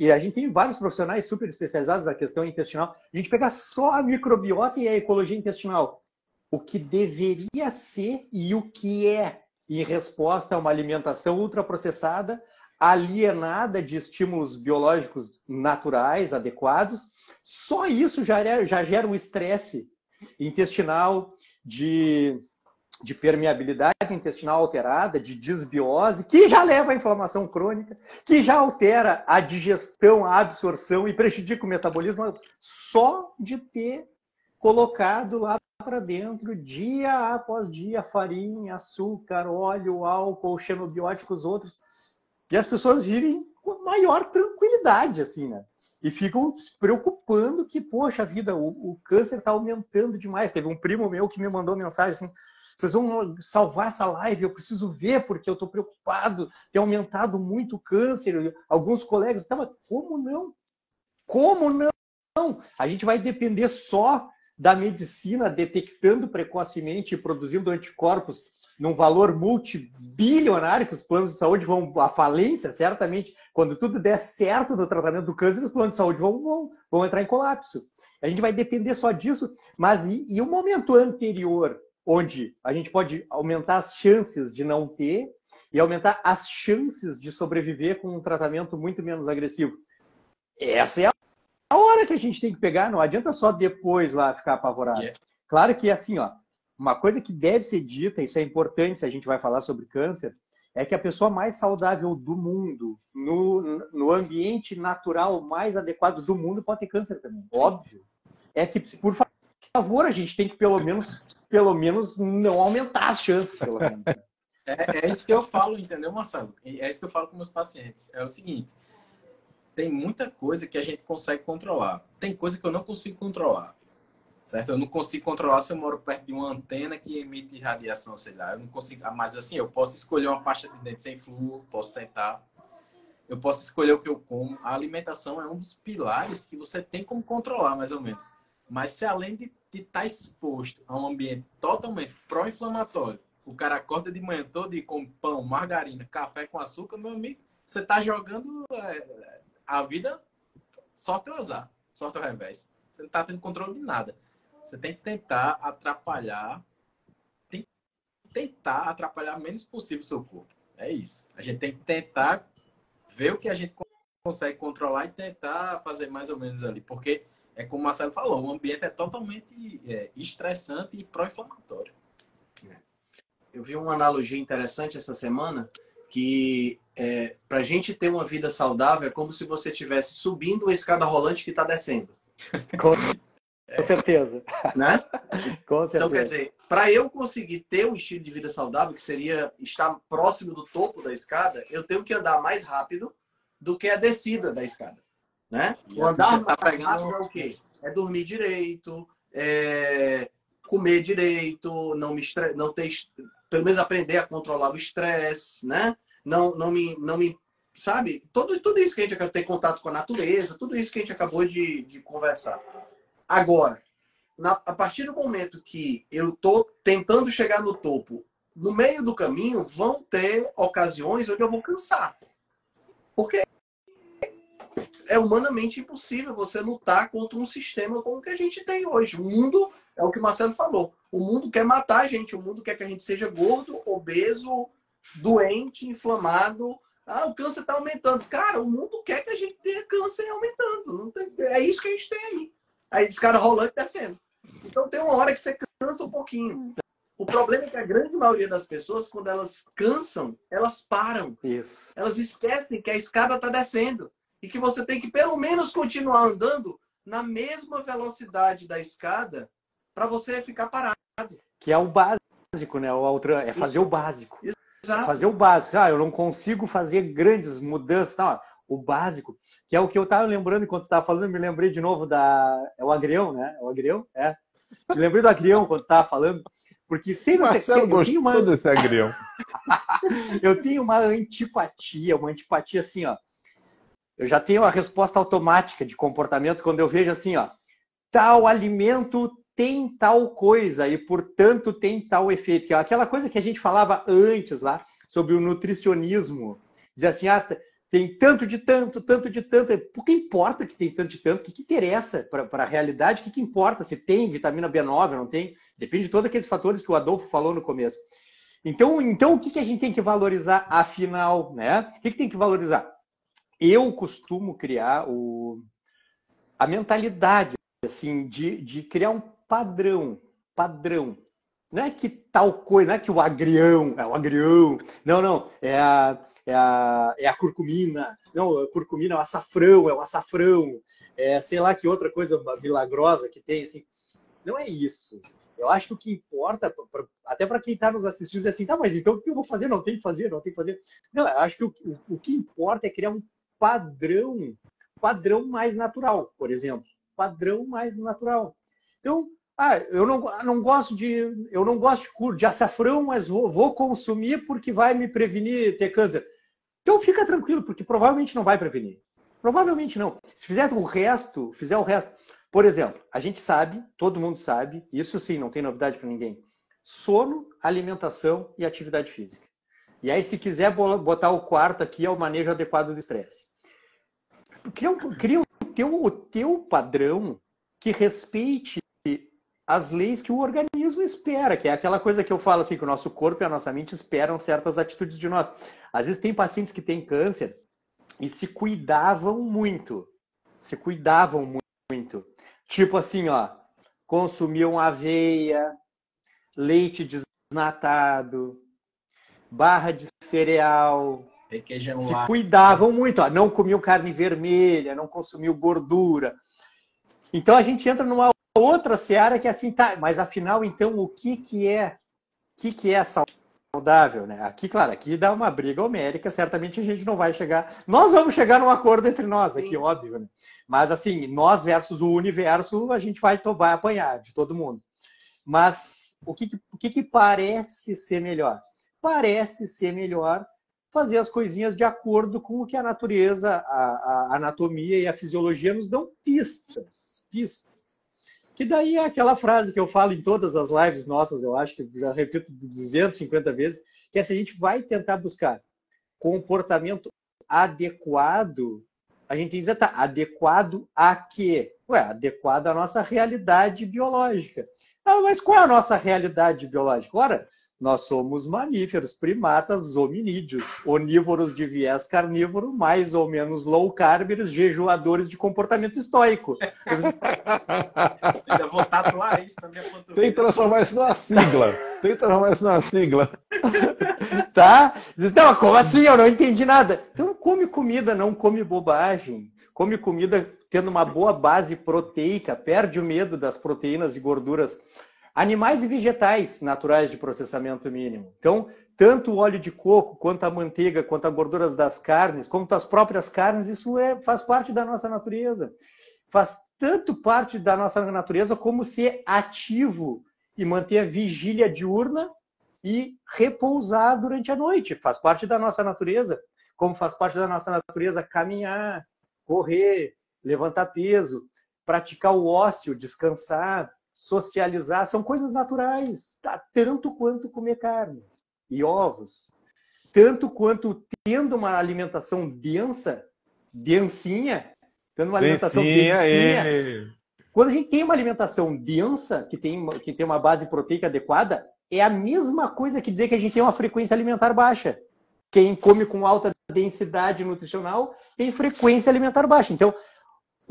e a gente tem vários profissionais super especializados na questão intestinal, a gente pegar só a microbiota e a ecologia intestinal o que deveria ser e o que é em resposta a uma alimentação ultraprocessada, alienada de estímulos biológicos naturais, adequados. Só isso já, já gera um estresse intestinal, de de permeabilidade intestinal alterada, de disbiose, que já leva à inflamação crônica, que já altera a digestão, a absorção e prejudica o metabolismo só de ter colocado lá para dentro, dia após dia, farinha, açúcar, óleo, álcool, xenobióticos, outros. E as pessoas vivem com maior tranquilidade, assim, né? E ficam se preocupando que, poxa vida, o, o câncer está aumentando demais. Teve um primo meu que me mandou mensagem assim, vocês vão salvar essa live, eu preciso ver porque eu estou preocupado, tem aumentado muito o câncer. Alguns colegas estavam, como não? Como não? A gente vai depender só da medicina detectando precocemente e produzindo anticorpos num valor multibilionário, que os planos de saúde vão à falência, certamente, quando tudo der certo no tratamento do câncer, os planos de saúde vão, vão, vão entrar em colapso. A gente vai depender só disso, mas e, e o momento anterior onde a gente pode aumentar as chances de não ter e aumentar as chances de sobreviver com um tratamento muito menos agressivo. Essa é a hora que a gente tem que pegar, não adianta só depois lá ficar apavorado. Yeah. Claro que assim, ó, uma coisa que deve ser dita, isso é importante se a gente vai falar sobre câncer, é que a pessoa mais saudável do mundo, no, no ambiente natural mais adequado do mundo, pode ter câncer também. Óbvio. É que, por favor, a gente tem que pelo menos pelo menos não aumentar as chances, pelo menos. É, é isso que eu falo, entendeu, Marcelo? É isso que eu falo com meus pacientes. É o seguinte: tem muita coisa que a gente consegue controlar. Tem coisa que eu não consigo controlar. Certo? Eu não consigo controlar se eu moro perto de uma antena que emite radiação, sei lá. Eu não consigo. Ah, mas assim, eu posso escolher uma pasta de dente sem flúor, posso tentar. Eu posso escolher o que eu como. A alimentação é um dos pilares que você tem como controlar, mais ou menos. Mas se além de estar tá exposto a um ambiente totalmente pró-inflamatório, o cara acorda de manhã todo e com pão, margarina, café com açúcar, meu amigo, você está jogando é, a vida só teu azar, só teu revés. Você não está tendo controle de nada. Você tem que tentar atrapalhar, tem que tentar atrapalhar o menos possível o seu corpo. É isso. A gente tem que tentar ver o que a gente consegue controlar e tentar fazer mais ou menos ali, porque é como o Marcelo falou, o ambiente é totalmente é, estressante e pró-inflamatório. É. Eu vi uma analogia interessante essa semana que é, para a gente ter uma vida saudável é como se você estivesse subindo uma escada rolante que está descendo. Com, com certeza. Né? Com certeza. Então, quer dizer, para eu conseguir ter um estilo de vida saudável, que seria estar próximo do topo da escada, eu tenho que andar mais rápido do que a descida da escada. Né? o andar tá pegando... é o quê? É dormir direito, é comer direito, não me estre... não ter pelo menos aprender a controlar o estresse, né? Não, não me, não me, sabe? Tudo, tudo isso que a gente ter contato com a natureza, tudo isso que a gente acabou de, de conversar. Agora, na, a partir do momento que eu tô tentando chegar no topo, no meio do caminho vão ter ocasiões onde eu vou cansar. Porque é humanamente impossível você lutar contra um sistema como o que a gente tem hoje. O mundo, é o que o Marcelo falou, o mundo quer matar a gente, o mundo quer que a gente seja gordo, obeso, doente, inflamado. Ah, o câncer está aumentando. Cara, o mundo quer que a gente tenha câncer aumentando. Tem, é isso que a gente tem aí. Aí esse cara rolando e descendo. Então tem uma hora que você cansa um pouquinho. O problema é que a grande maioria das pessoas, quando elas cansam, elas param. Isso. Elas esquecem que a escada está descendo e que você tem que pelo menos continuar andando na mesma velocidade da escada para você ficar parado. Que é o básico, né? O Altran é fazer Isso. o básico. Exato. Fazer o básico. Ah, eu não consigo fazer grandes mudanças, tá? O básico, que é o que eu estava lembrando enquanto estava falando, me lembrei de novo da é o agrião, né? É o agrião, é. Me lembrei do agrião quando estava falando, porque sempre Marcelo você... gostou uma... desse agrião. eu tenho uma antipatia, uma antipatia assim, ó eu já tenho a resposta automática de comportamento quando eu vejo assim, ó, tal alimento tem tal coisa e, portanto, tem tal efeito. Que é aquela coisa que a gente falava antes lá sobre o nutricionismo. Dizer assim, ah, tem tanto de tanto, tanto de tanto. Por que importa que tem tanto de tanto? O que, que interessa para a realidade? O que, que importa se tem vitamina B9 não tem? Depende de todos aqueles fatores que o Adolfo falou no começo. Então, então o que, que a gente tem que valorizar afinal? Né? O que, que tem que valorizar? Eu costumo criar o, a mentalidade assim de, de criar um padrão, padrão Não é que tal coisa, não é que o agrião, é o agrião. Não, não, é a, é a, é a curcumina. Não, a curcumina é o açafrão, é o açafrão. É sei lá que outra coisa milagrosa que tem, assim. Não é isso. Eu acho que o que importa, até para quem está nos assistindo, é assim, tá, mas então o que eu vou fazer? Não tem que fazer, não tem que fazer. Não, eu acho que o, o, o que importa é criar um padrão, padrão mais natural, por exemplo. Padrão mais natural. Então, ah, eu não, não gosto de eu não gosto de, de açafrão, mas vou, vou consumir porque vai me prevenir ter câncer. Então fica tranquilo, porque provavelmente não vai prevenir. Provavelmente não. Se fizer o resto, fizer o resto. Por exemplo, a gente sabe, todo mundo sabe, isso sim, não tem novidade para ninguém. Sono, alimentação e atividade física. E aí, se quiser botar o quarto aqui, é o manejo adequado do estresse. Cria, cria o, teu, o teu padrão que respeite as leis que o organismo espera, que é aquela coisa que eu falo assim, que o nosso corpo e a nossa mente esperam certas atitudes de nós. Às vezes tem pacientes que têm câncer e se cuidavam muito, se cuidavam muito. Tipo assim, ó, consumiam aveia, leite desnatado, barra de cereal, Requeijão se lá. cuidavam muito, ó, não comiam carne vermelha, não consumiam gordura. Então a gente entra numa outra seara que é assim, tá, mas afinal, então, o que que é, o que que é saudável, né? Aqui, claro, aqui dá uma briga homérica, certamente a gente não vai chegar, nós vamos chegar num acordo entre nós aqui, Sim. óbvio, né? Mas assim, nós versus o universo, a gente vai, vai apanhar de todo mundo. Mas o que, o que, que parece ser melhor? Parece ser melhor fazer as coisinhas de acordo com o que a natureza, a, a anatomia e a fisiologia nos dão pistas, pistas. Que daí é aquela frase que eu falo em todas as lives nossas, eu acho que já repito 250 vezes, que é se a gente vai tentar buscar comportamento adequado, a gente tem que dizer, tá, adequado a quê? Ué, adequado à nossa realidade biológica. Ah, mas qual é a nossa realidade biológica? Ora, nós somos mamíferos, primatas, hominídeos, onívoros de viés carnívoro, mais ou menos low carbers, jejuadores de comportamento estoico. Ainda vou tatuar isso na minha panturrilha. Tem que transformar isso numa sigla. Tem que transformar isso numa sigla. tá? Não, como assim? Eu não entendi nada. Então come comida, não come bobagem. Come comida tendo uma boa base proteica, perde o medo das proteínas e gorduras Animais e vegetais naturais de processamento mínimo. Então, tanto o óleo de coco, quanto a manteiga, quanto as gorduras das carnes, quanto as próprias carnes, isso é, faz parte da nossa natureza. Faz tanto parte da nossa natureza como ser ativo e manter a vigília diurna e repousar durante a noite. Faz parte da nossa natureza, como faz parte da nossa natureza caminhar, correr, levantar peso, praticar o ócio, descansar, socializar, são coisas naturais, tá? tanto quanto comer carne e ovos, tanto quanto tendo uma alimentação densa, densinha, tendo uma alimentação densinha. densinha quando a gente tem uma alimentação densa, que tem, que tem uma base proteica adequada, é a mesma coisa que dizer que a gente tem uma frequência alimentar baixa. Quem come com alta densidade nutricional tem frequência alimentar baixa. Então,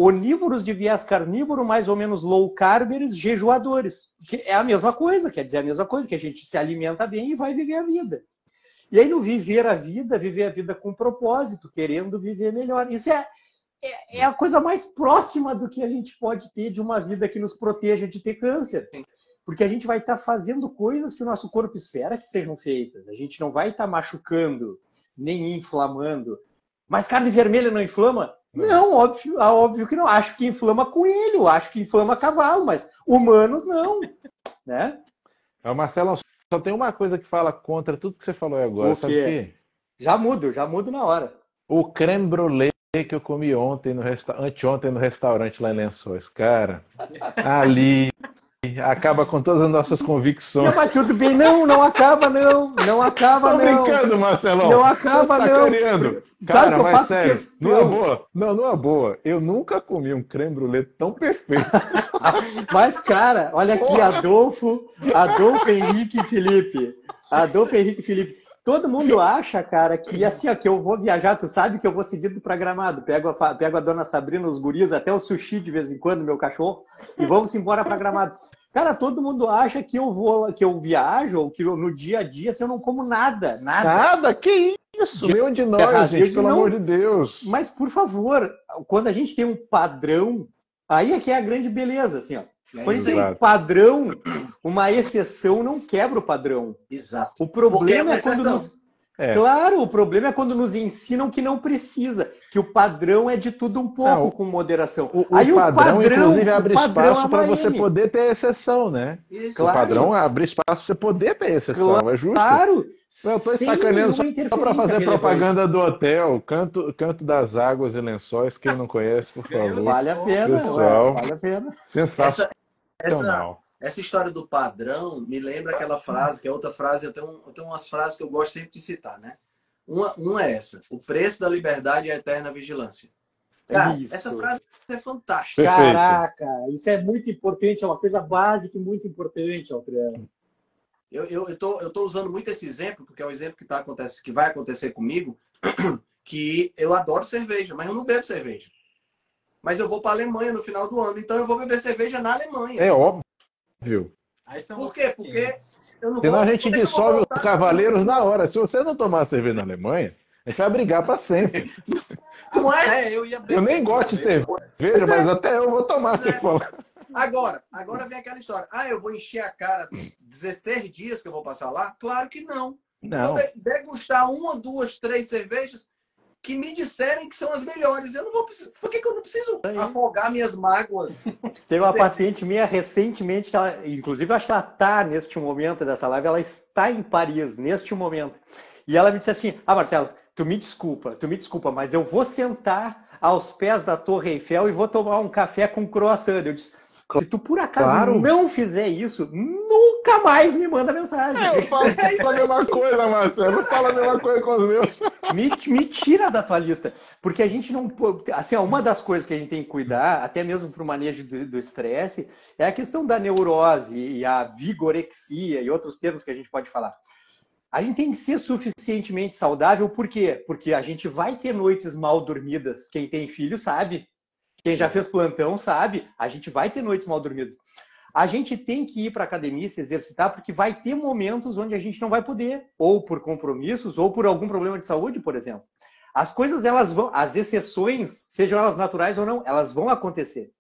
onívoros de viés carnívoro, mais ou menos low carbers, jejuadores. Que é a mesma coisa, quer dizer a mesma coisa, que a gente se alimenta bem e vai viver a vida. E aí, no viver a vida, viver a vida com propósito, querendo viver melhor. Isso é, é, é, a coisa mais próxima do que a gente pode ter de uma vida que nos proteja de ter câncer. Porque a gente vai estar tá fazendo coisas que o nosso corpo espera que sejam feitas. A gente não vai estar tá machucando, nem inflamando. Mas carne vermelha não inflama? Não, óbvio, ah, óbvio que não. Acho que inflama coelho, acho que inflama cavalo, mas humanos não, né? É, Marcelo, só tem uma coisa que fala contra tudo que você falou agora, o sabe o quê? Já mudo, já mudo na hora. O creme brulee que eu comi ontem no resta... anteontem no restaurante lá em Lençóis, cara. Ali acaba com todas as nossas convicções. Não, mas tudo bem, não, não acaba, não, não acaba, Tô não. brincando, Marcelão. Não acaba, não. Cara, Sabe que eu faço sério, questão... numa boa, não, numa boa, eu nunca comi um creme brulee tão perfeito. mas, cara, olha aqui, Adolfo, Adolfo Henrique e Felipe. Adolfo Henrique e Felipe. Todo mundo acha, cara, que assim, ó, que eu vou viajar, tu sabe que eu vou seguido para Gramado. Pego a, pego a dona Sabrina, os guris, até o sushi de vez em quando, meu cachorro, e vamos embora para Gramado. Cara, todo mundo acha que eu vou, que eu viajo, ou que eu, no dia a dia, assim, eu não como nada, nada. Nada? Que isso? De... Nenhum de nós, errado. gente, pelo não... amor de Deus. Mas, por favor, quando a gente tem um padrão, aí é que é a grande beleza, assim, ó. É quando tem um padrão, uma exceção não quebra o padrão. Exato. O problema é, é quando nos... É. Claro, o problema é quando nos ensinam que não precisa, que o padrão é de tudo um pouco, não, com moderação. O, Aí, o padrão, o padrão, inclusive, abre espaço para você poder ter exceção, né? Isso. Claro. O padrão abre espaço para você poder ter exceção, claro. é justo? Claro. Eu estou sacaneando só para fazer propaganda do hotel, canto, canto das Águas e Lençóis, quem não conhece, por favor. Vale a pena, Pessoal, vale a pena. Sensacional. Essa, essa, história do padrão me lembra aquela frase, que é outra frase, eu tenho, eu tenho umas frases que eu gosto sempre de citar, né? Uma, uma é essa: o preço da liberdade é a eterna vigilância. Cara, isso. essa frase é fantástica. Caraca, isso é muito importante, é uma coisa básica e muito importante, Altriano. Eu, eu, eu, tô, eu tô usando muito esse exemplo, porque é um exemplo que, tá, acontece, que vai acontecer comigo, que eu adoro cerveja, mas eu não bebo cerveja. Mas eu vou para a Alemanha no final do ano, então eu vou beber cerveja na Alemanha. É óbvio. Viu? Por quê? Porque eu não Senão vou... a gente dissolve os cavaleiros na hora. Se você não tomar cerveja na Alemanha, a gente vai brigar para sempre. Não é? é eu, eu, nem gosto de cerveja, mas, mas é. até eu vou tomar, se é. for. Agora, agora vem aquela história. Ah, eu vou encher a cara 16 dias que eu vou passar lá? Claro que não. Não. Vou degustar uma, duas, três cervejas que me disserem que são as melhores. Eu não vou precisar. Por que, que eu não preciso afogar minhas mágoas? Teve uma paciente minha recentemente, que ela, inclusive acho que ela está neste momento dessa live, ela está em Paris neste momento. E ela me disse assim: Ah, Marcelo, tu me desculpa, tu me desculpa, mas eu vou sentar aos pés da Torre Eiffel e vou tomar um café com croissant. Eu disse, se tu por acaso claro. não fizer isso, nunca mais me manda mensagem. É, eu falo a mesma coisa, Marcelo. Não fala a mesma coisa com os meus. Me, me tira da tua lista. Porque a gente não. Assim, uma das coisas que a gente tem que cuidar, até mesmo para o manejo do estresse, é a questão da neurose e a vigorexia e outros termos que a gente pode falar. A gente tem que ser suficientemente saudável, por quê? Porque a gente vai ter noites mal dormidas. Quem tem filho sabe. Quem já fez plantão sabe, a gente vai ter noites mal dormidas. A gente tem que ir para a academia se exercitar porque vai ter momentos onde a gente não vai poder, ou por compromissos, ou por algum problema de saúde, por exemplo. As coisas elas vão, as exceções, sejam elas naturais ou não, elas vão acontecer.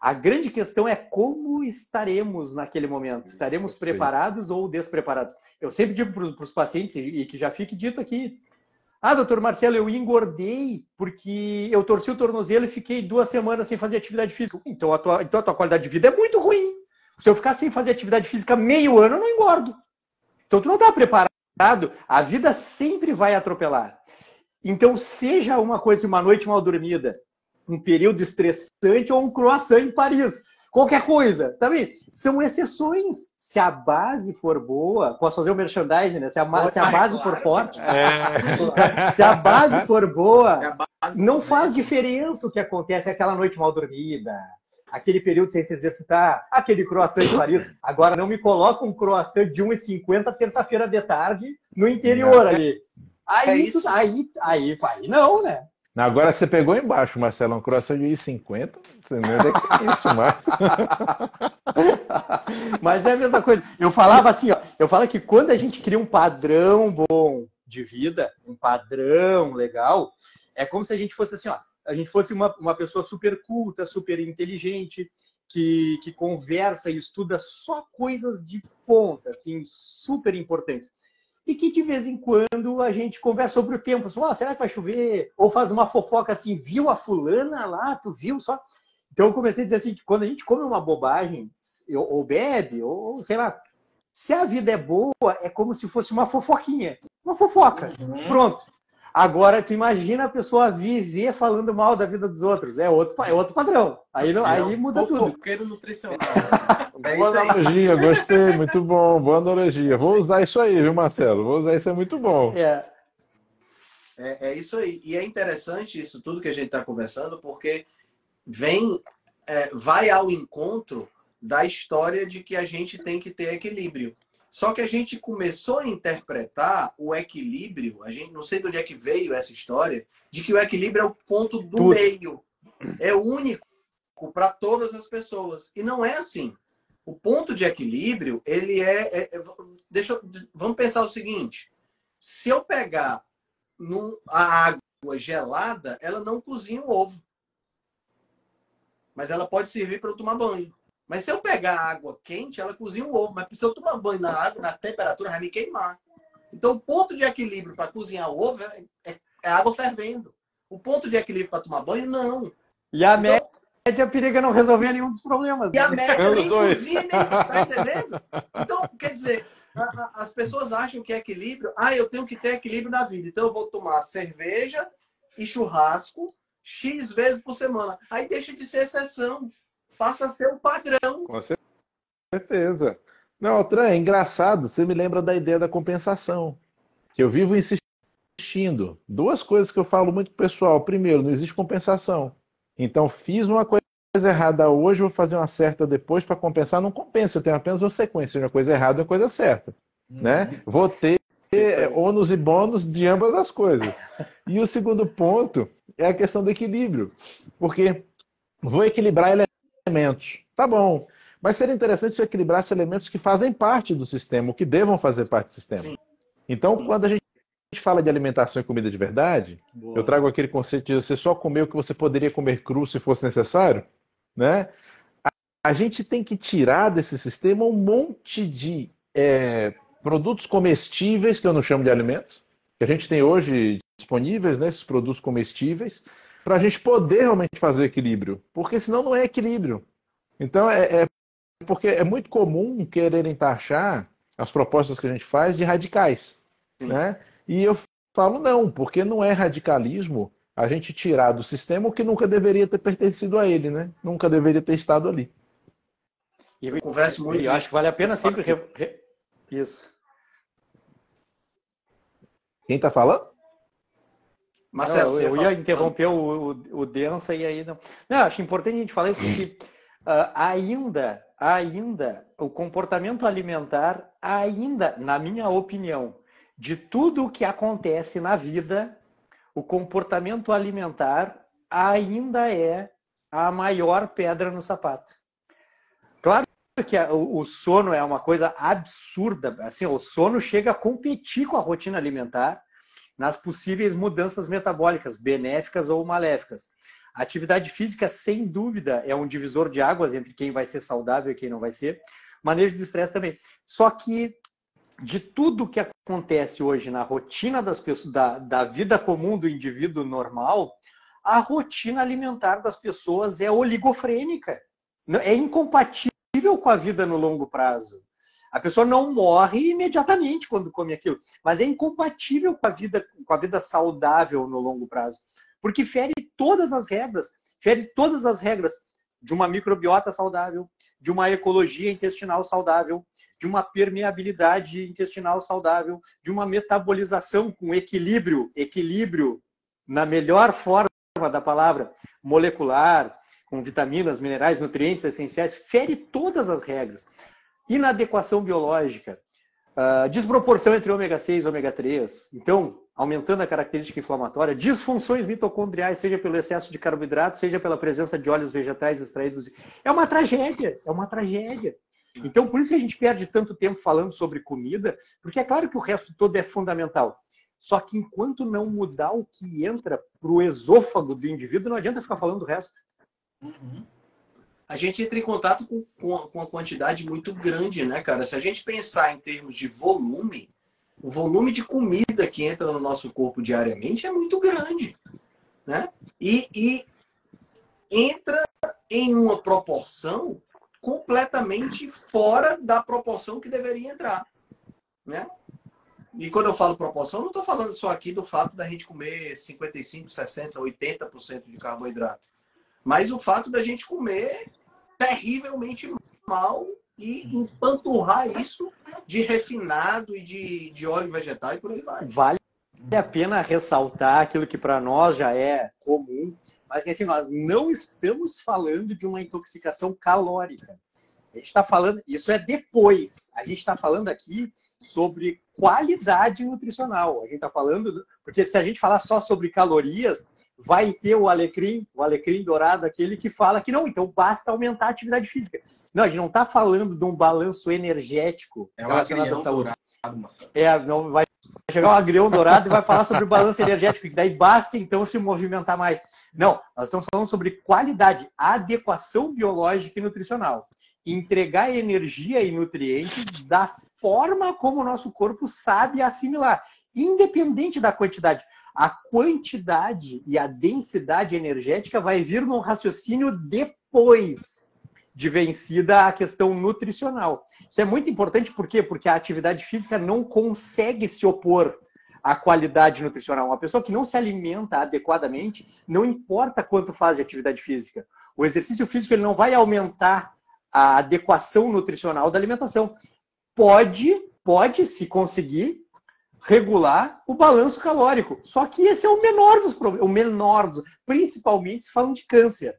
A grande questão é como estaremos naquele momento. Estaremos preparados ou despreparados? Eu sempre digo para os pacientes, e que já fique dito aqui, ah, doutor Marcelo, eu engordei porque eu torci o tornozelo e fiquei duas semanas sem fazer atividade física. Então a tua, então a tua qualidade de vida é muito ruim. Se eu ficar sem fazer atividade física meio ano, eu não engordo. Então tu não está preparado. A vida sempre vai atropelar. Então, seja uma coisa, uma noite mal dormida, um período estressante ou um croissant em Paris qualquer coisa, também são exceções. Se a base for boa, posso fazer o merchandising, né? Se a, se a base for forte, é. se a base for boa, não faz diferença o que acontece aquela noite mal dormida, aquele período sem se exercitar, aquele croissant de Paris. Agora não me coloca um croissant de 1,50 terça-feira de tarde no interior ali. Aí, é isso. aí, aí, aí, não, né? Agora você pegou embaixo, Marcelo, um croissant de 1,50. Você não é que é isso mais. Mas é a mesma coisa. Eu falava assim, ó, eu falo que quando a gente cria um padrão bom de vida, um padrão legal, é como se a gente fosse assim, ó, a gente fosse uma, uma pessoa super culta, super inteligente, que, que conversa e estuda só coisas de ponta, assim, super importantes e que de vez em quando a gente conversa sobre o tempo. Assim, oh, será que vai chover? Ou faz uma fofoca assim, viu a fulana lá, tu viu só? Então eu comecei a dizer assim, que quando a gente come uma bobagem, ou bebe, ou sei lá, se a vida é boa, é como se fosse uma fofoquinha. Uma fofoca. Uhum. Pronto. Agora, tu imagina a pessoa viver falando mal da vida dos outros. É outro, é outro padrão. Aí, não, é aí muda tudo. Nutricional. É boa analogia, gostei, muito bom, boa analogia. Vou usar isso aí, viu, Marcelo? Vou usar isso, é muito bom. É. É, é isso aí. E é interessante isso tudo que a gente está conversando, porque vem, é, vai ao encontro da história de que a gente tem que ter equilíbrio. Só que a gente começou a interpretar o equilíbrio, a gente não sei de onde é que veio essa história, de que o equilíbrio é o ponto do Tudo. meio. É único para todas as pessoas. E não é assim. O ponto de equilíbrio, ele é, é, é deixa, vamos pensar o seguinte: se eu pegar num, a água gelada, ela não cozinha o ovo. Mas ela pode servir para eu tomar banho. Mas se eu pegar água quente, ela cozinha o ovo. Mas se eu tomar banho na água, na temperatura, vai me queimar. Então, o ponto de equilíbrio para cozinhar o ovo é, é, é, água fervendo. O ponto de equilíbrio para tomar banho, não. E a então, média periga não resolver nenhum dos problemas. E a média nem cozinha, nem, tá entendendo? Então, quer dizer, a, a, as pessoas acham que é equilíbrio. Ah, eu tenho que ter equilíbrio na vida. Então, eu vou tomar cerveja e churrasco X vezes por semana. Aí deixa de ser exceção. Passa a ser o um padrão. Com certeza. Não, Altran, é engraçado. Você me lembra da ideia da compensação. Que eu vivo insistindo. Duas coisas que eu falo muito pessoal. Primeiro, não existe compensação. Então, fiz uma coisa errada hoje, vou fazer uma certa depois para compensar. Não compensa, eu tenho apenas uma sequência. Uma coisa errada e uma coisa certa. Uhum. Né? Vou ter ônus e bônus de ambas as coisas. E o segundo ponto é a questão do equilíbrio. Porque vou equilibrar elementos. Tá bom. Mas seria interessante se equilibrasse elementos que fazem parte do sistema, ou que devam fazer parte do sistema. Sim. Então, Sim. quando a gente fala de alimentação e comida de verdade, Boa. eu trago aquele conceito de você só comer o que você poderia comer cru se fosse necessário, né? A, a gente tem que tirar desse sistema um monte de é, produtos comestíveis, que eu não chamo de alimentos, que a gente tem hoje disponíveis, né, esses produtos comestíveis, para a gente poder realmente fazer equilíbrio, porque senão não é equilíbrio. Então é, é porque é muito comum quererem taxar as propostas que a gente faz de radicais, Sim. né? E eu falo não, porque não é radicalismo a gente tirar do sistema o que nunca deveria ter pertencido a ele, né? Nunca deveria ter estado ali. E eu converso muito. Eu acho que vale a pena sempre isso. Quem está falando? Marcelo, não, eu, eu ia interromper o, o, o Densa e aí não. Não, acho importante a gente falar isso porque uh, ainda, ainda, o comportamento alimentar, ainda, na minha opinião, de tudo o que acontece na vida, o comportamento alimentar ainda é a maior pedra no sapato. Claro que o sono é uma coisa absurda. Assim, o sono chega a competir com a rotina alimentar nas possíveis mudanças metabólicas, benéficas ou maléficas. A atividade física, sem dúvida, é um divisor de águas entre quem vai ser saudável e quem não vai ser. Manejo de estresse também. Só que de tudo que acontece hoje na rotina das pessoas, da, da vida comum do indivíduo normal, a rotina alimentar das pessoas é oligofrênica. É incompatível com a vida no longo prazo. A pessoa não morre imediatamente quando come aquilo, mas é incompatível com a vida, com a vida saudável no longo prazo, porque fere todas as regras, fere todas as regras de uma microbiota saudável, de uma ecologia intestinal saudável, de uma permeabilidade intestinal saudável, de uma metabolização com equilíbrio, equilíbrio na melhor forma da palavra, molecular, com vitaminas, minerais, nutrientes essenciais, fere todas as regras. Inadequação biológica, uh, desproporção entre ômega 6 e ômega 3. Então, aumentando a característica inflamatória, disfunções mitocondriais, seja pelo excesso de carboidrato, seja pela presença de óleos vegetais extraídos. É uma tragédia, é uma tragédia. Então, por isso que a gente perde tanto tempo falando sobre comida, porque é claro que o resto todo é fundamental. Só que enquanto não mudar o que entra para o esôfago do indivíduo, não adianta ficar falando do resto. Uhum. A gente entra em contato com, com, com uma quantidade muito grande, né, cara? Se a gente pensar em termos de volume, o volume de comida que entra no nosso corpo diariamente é muito grande, né? E, e entra em uma proporção completamente fora da proporção que deveria entrar, né? E quando eu falo proporção, não estou falando só aqui do fato da gente comer 55, 60, 80% de carboidrato. Mas o fato da gente comer terrivelmente mal e empanturrar isso de refinado e de, de óleo vegetal e por aí vai. Vale a pena ressaltar aquilo que para nós já é comum, mas que assim, nós não estamos falando de uma intoxicação calórica. A gente está falando, isso é depois. A gente está falando aqui sobre qualidade nutricional. A gente está falando, porque se a gente falar só sobre calorias, vai ter o alecrim, o alecrim dourado, aquele que fala que não, então basta aumentar a atividade física. Não, a gente não está falando de um balanço energético é relacionado à saúde. Dourado, é, não vai chegar um agrião dourado e vai falar sobre o balanço energético, que daí basta então se movimentar mais. Não, nós estamos falando sobre qualidade, adequação biológica e nutricional. Entregar energia e nutrientes da forma como o nosso corpo sabe assimilar, independente da quantidade a quantidade e a densidade energética vai vir num raciocínio depois de vencida a questão nutricional. Isso é muito importante, por quê? Porque a atividade física não consegue se opor à qualidade nutricional. Uma pessoa que não se alimenta adequadamente, não importa quanto faz de atividade física. O exercício físico ele não vai aumentar a adequação nutricional da alimentação. Pode, pode se conseguir regular o balanço calórico. Só que esse é o menor dos problemas, o menor dos, principalmente se falando de câncer.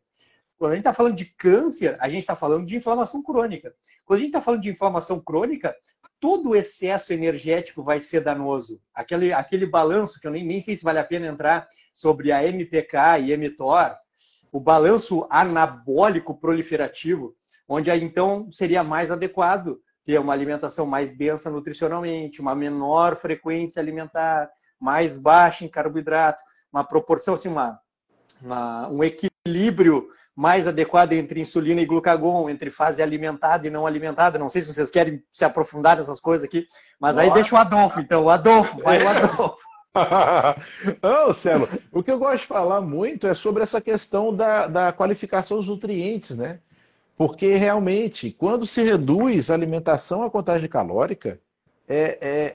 Quando a gente está falando de câncer, a gente está falando de inflamação crônica. Quando a gente está falando de inflamação crônica, todo o excesso energético vai ser danoso. Aquele, aquele balanço, que eu nem, nem sei se vale a pena entrar, sobre a MPK e mTOR, o balanço anabólico proliferativo, onde aí, então seria mais adequado ter uma alimentação mais densa nutricionalmente, uma menor frequência alimentar, mais baixa em carboidrato, uma proporção, assim, uma, uma, um equilíbrio mais adequado entre insulina e glucagon, entre fase alimentada e não alimentada. Não sei se vocês querem se aprofundar nessas coisas aqui, mas Nossa. aí deixa o Adolfo, então. O Adolfo, vai o Adolfo. Não, Celo, o que eu gosto de falar muito é sobre essa questão da, da qualificação dos nutrientes, né? Porque realmente, quando se reduz a alimentação à contagem calórica, é, é,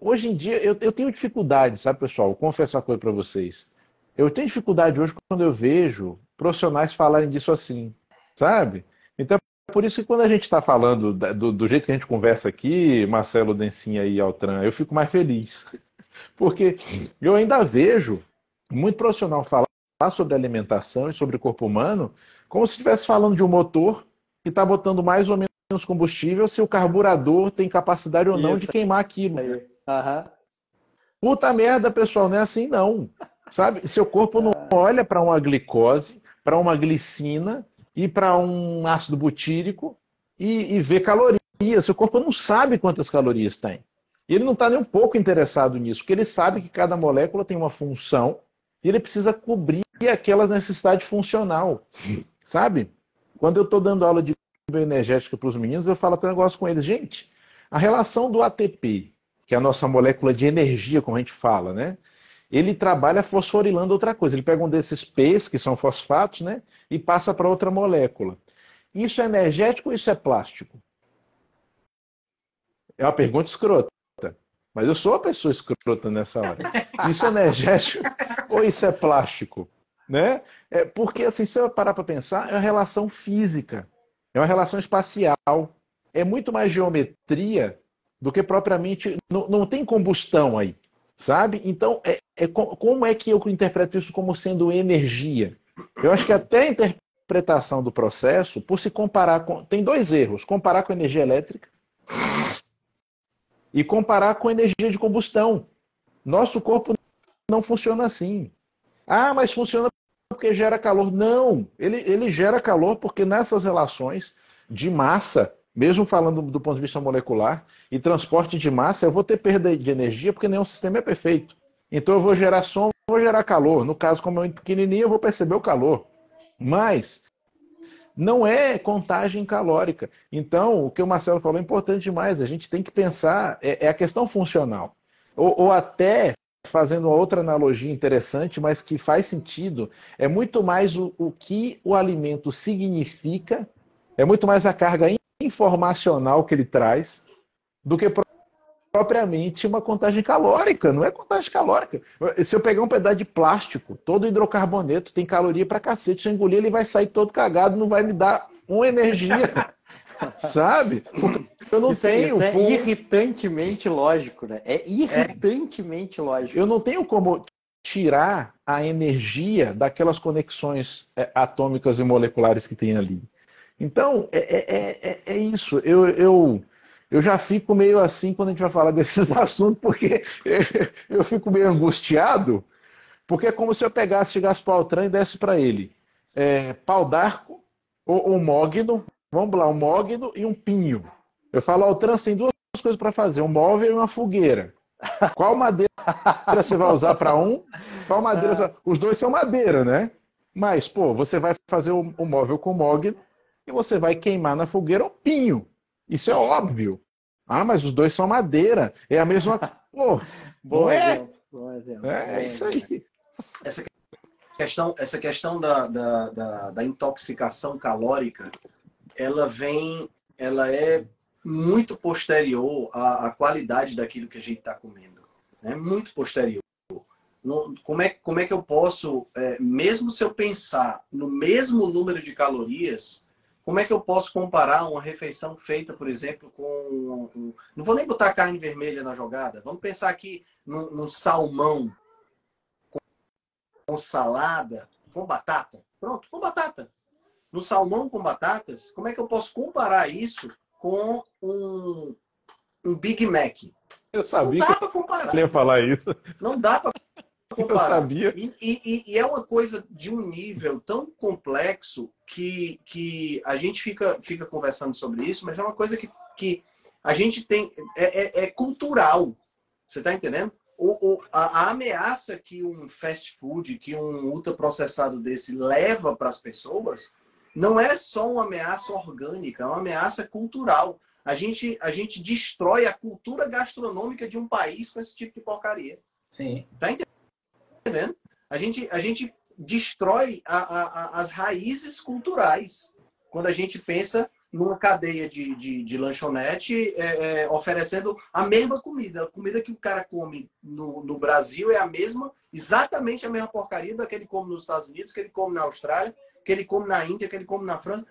hoje em dia eu, eu, tenho dificuldade, sabe, pessoal? Vou confessar uma coisa para vocês. Eu tenho dificuldade hoje quando eu vejo profissionais falarem disso assim, sabe? Então, é por isso que quando a gente está falando do, do, jeito que a gente conversa aqui, Marcelo Dencinha e Altran, eu fico mais feliz. Porque eu ainda vejo muito profissional falar sobre alimentação e sobre corpo humano como se estivesse falando de um motor que está botando mais ou menos combustível se o carburador tem capacidade ou não Isso. de queimar aquilo. Uhum. Puta merda, pessoal, não é assim não. Sabe? Seu corpo não olha para uma glicose, para uma glicina e para um ácido butírico e, e vê calorias. Seu corpo não sabe quantas calorias tem. Ele não está nem um pouco interessado nisso, porque ele sabe que cada molécula tem uma função e ele precisa cobrir aquela necessidade funcional. Sabe? Quando eu estou dando aula de bioenergética para os meninos, eu falo até um negócio com eles. Gente, a relação do ATP, que é a nossa molécula de energia, como a gente fala, né? Ele trabalha fosforilando outra coisa. Ele pega um desses P's, que são fosfatos, né? E passa para outra molécula. Isso é energético ou isso é plástico? É uma pergunta escrota. Mas eu sou uma pessoa escrota nessa hora. Isso é energético ou isso é plástico? Né? É, porque, assim, se eu parar para pensar, é uma relação física, é uma relação espacial, é muito mais geometria do que propriamente. Não, não tem combustão aí, sabe? Então, é, é, como é que eu interpreto isso como sendo energia? Eu acho que até a interpretação do processo, por se comparar com. Tem dois erros: comparar com energia elétrica e comparar com energia de combustão. Nosso corpo não funciona assim. Ah, mas funciona porque gera calor. Não, ele, ele gera calor porque nessas relações de massa, mesmo falando do ponto de vista molecular, e transporte de massa, eu vou ter perda de energia porque nenhum sistema é perfeito. Então eu vou gerar som, vou gerar calor. No caso, como é muito pequenininho, eu vou perceber o calor. Mas não é contagem calórica. Então, o que o Marcelo falou é importante demais. A gente tem que pensar, é, é a questão funcional. Ou, ou, até fazendo uma outra analogia interessante, mas que faz sentido, é muito mais o, o que o alimento significa, é muito mais a carga informacional que ele traz, do que propriamente uma contagem calórica. Não é contagem calórica. Se eu pegar um pedaço de plástico, todo hidrocarboneto tem caloria pra cacete. Se eu engolir, ele vai sair todo cagado, não vai me dar uma energia. Sabe? Eu não isso, tenho. Isso é irritantemente lógico, né? É irritantemente é. lógico. Eu não tenho como tirar a energia daquelas conexões é, atômicas e moleculares que tem ali. Então, é, é, é, é isso. Eu, eu, eu já fico meio assim quando a gente vai falar desses assuntos, porque eu fico meio angustiado, Porque é como se eu pegasse, chegasse para o Altran e desse para ele é, pau d'arco, ou um mogno, vamos lá, um mogno e um pinho. Eu falo, Altran, tem duas coisas para fazer, um móvel e uma fogueira. Qual madeira você vai usar para um? Qual madeira? Você... Os dois são madeira, né? Mas, pô, você vai fazer o, o móvel com mogno e você vai queimar na fogueira o pinho. Isso é óbvio. Ah, mas os dois são madeira. É a mesma. Pô, bom é? exemplo. Bom exemplo. É, é isso aí. Essa questão, essa questão da, da, da, da intoxicação calórica, ela vem, ela é muito posterior à, à qualidade daquilo que a gente está comendo. É né? muito posterior. No, como, é, como é que eu posso, é, mesmo se eu pensar no mesmo número de calorias, como é que eu posso comparar uma refeição feita, por exemplo, com. Um, não vou nem botar carne vermelha na jogada. Vamos pensar aqui num, num salmão com, com salada, com batata. Pronto, com batata. No salmão com batatas, como é que eu posso comparar isso com um, um Big Mac? Eu sabia não dá para comparar. ia falar isso. Não dá para comparar. Eu sabia. E, e, e, é uma coisa de um nível tão complexo que, que a gente fica, fica conversando sobre isso, mas é uma coisa que, que a gente tem. É, é, é cultural. Você está entendendo? O, o, a, a, ameaça que um fast food, que um ultraprocessado desse leva para as pessoas, não é só uma ameaça orgânica, é uma ameaça cultural. A gente, a gente destrói a cultura gastronômica de um país com esse tipo de porcaria. Sim. Tá entendendo? A gente, a gente destrói a, a, as raízes culturais quando a gente pensa numa cadeia de, de, de lanchonete é, é, oferecendo a mesma comida. A comida que o cara come no, no Brasil é a mesma, exatamente a mesma porcaria da que ele come nos Estados Unidos, que ele come na Austrália, que ele come na Índia, que ele come na França.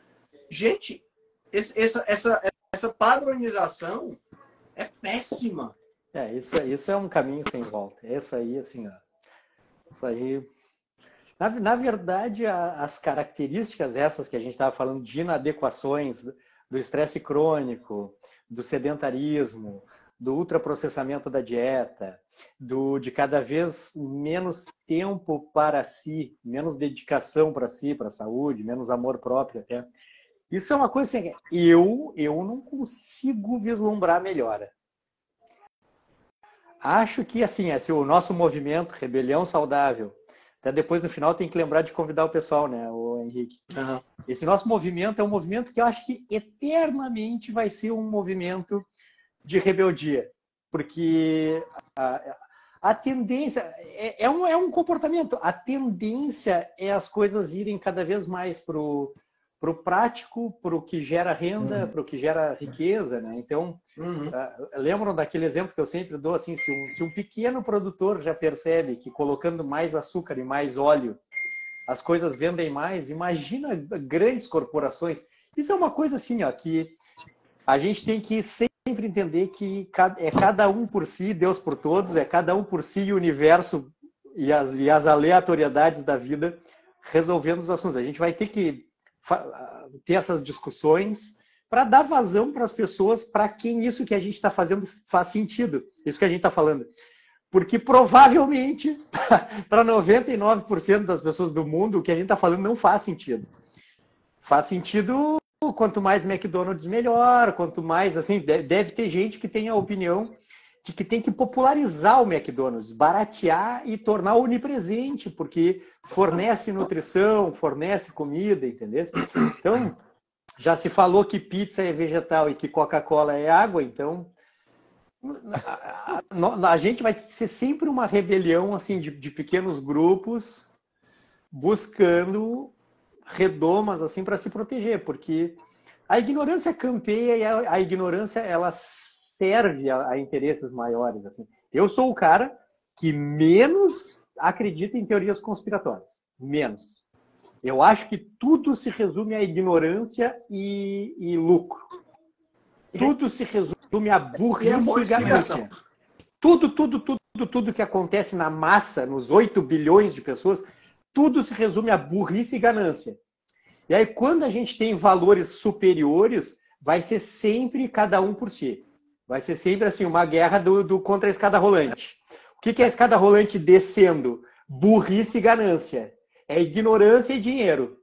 Gente, essa, essa, essa padronização é péssima. É, isso, isso é um caminho sem volta. Essa aí, assim, ó, isso aí. Na, na verdade, a, as características essas que a gente estava falando de inadequações do estresse crônico, do sedentarismo, do ultraprocessamento da dieta, do de cada vez menos tempo para si, menos dedicação para si, para a saúde, menos amor próprio até. Isso é uma coisa assim, eu eu não consigo vislumbrar melhora. Acho que assim, esse, o nosso movimento Rebelião Saudável, até depois no final tem que lembrar de convidar o pessoal, né, o Henrique. Uhum. Esse nosso movimento é um movimento que eu acho que eternamente vai ser um movimento de rebeldia, porque a, a tendência é, é, um, é um comportamento. A tendência é as coisas irem cada vez mais para o para o prático, para o que gera renda, uhum. para o que gera riqueza, né? Então, uhum. uh, lembram daquele exemplo que eu sempre dou, assim, se um, se um pequeno produtor já percebe que colocando mais açúcar e mais óleo, as coisas vendem mais, imagina grandes corporações. Isso é uma coisa assim, ó, que a gente tem que sempre entender que é cada um por si, Deus por todos, é cada um por si e o universo e as, e as aleatoriedades da vida resolvendo os assuntos. A gente vai ter que ter essas discussões para dar vazão para as pessoas, para quem isso que a gente está fazendo faz sentido, isso que a gente está falando. Porque provavelmente, para 99% das pessoas do mundo, o que a gente está falando não faz sentido. Faz sentido quanto mais McDonald's, melhor. Quanto mais, assim, deve ter gente que tem a opinião de que tem que popularizar o McDonald's, baratear e tornar onipresente, porque fornece nutrição, fornece comida, entendeu? Então, já se falou que pizza é vegetal e que Coca-Cola é água, então a, a, a, gente vai ser sempre uma rebelião assim de, de pequenos grupos buscando redomas assim para se proteger, porque a ignorância campeia e a, a ignorância ela serve a, a interesses maiores. Assim. Eu sou o cara que menos acredita em teorias conspiratórias. Menos. Eu acho que tudo se resume à ignorância e, e lucro. Tudo se resume à burrice e, ganância. Tudo, tudo, tudo, tudo que acontece na massa, nos 8 bilhões de pessoas, tudo se resume a burrice e ganância. E aí, quando a gente tem valores superiores, vai ser sempre cada um por si. Vai ser sempre assim, uma guerra do, do contra a escada rolante. O que, é a escada rolante descendo? burrice e ganância. É ignorância e dinheiro.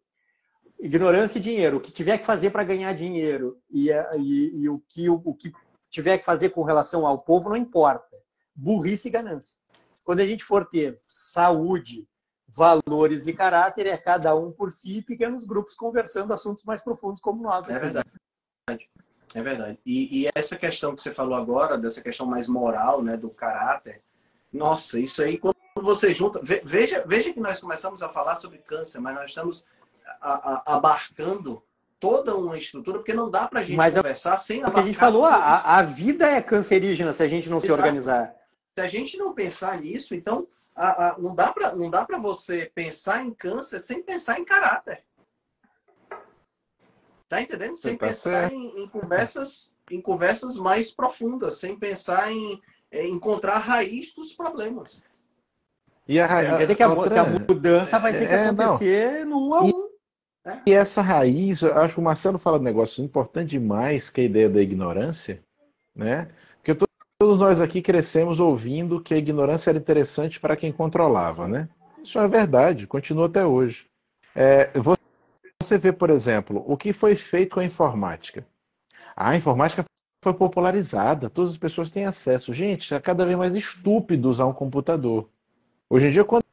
Ignorância e dinheiro. O que tiver que fazer para ganhar dinheiro e, e, e o, que, o, o que tiver que fazer com relação ao povo não importa. Burrice e ganância. Quando a gente for ter saúde, valores e caráter, é cada um por si, pequenos grupos conversando assuntos mais profundos como nós. É verdade. É verdade. E, e, essa questão que você falou agora, dessa questão mais moral, né, do caráter, nossa, isso aí, quando você junta. Veja, veja que nós começamos a falar sobre câncer, mas nós estamos a, a, abarcando toda uma estrutura, porque não dá para a gente mas conversar é, sem abarcar. a gente falou, a, a, vida é cancerígena se a gente não Exato. se organizar. Se a gente não pensar nisso, então a, a, não dá para não dá para você pensar em câncer sem pensar em caráter. Tá entendendo? Sem tá pensar em, em, conversas em conversas mais profundas, sem pensar em, em encontrar a raiz dos problemas. E a, a, a, que a, outra... que a mudança vai ter que é, acontecer não. no um a um. E essa raiz, eu acho que o Marcelo fala um negócio importante demais, que é a ideia da ignorância, né? Todos nós aqui crescemos ouvindo que a ignorância era interessante para quem controlava, né? Isso é verdade, continua até hoje. É, você vê, por exemplo, o que foi feito com a informática. A informática foi popularizada, todas as pessoas têm acesso. Gente, é cada vez mais estúpido usar um computador. Hoje em dia, quando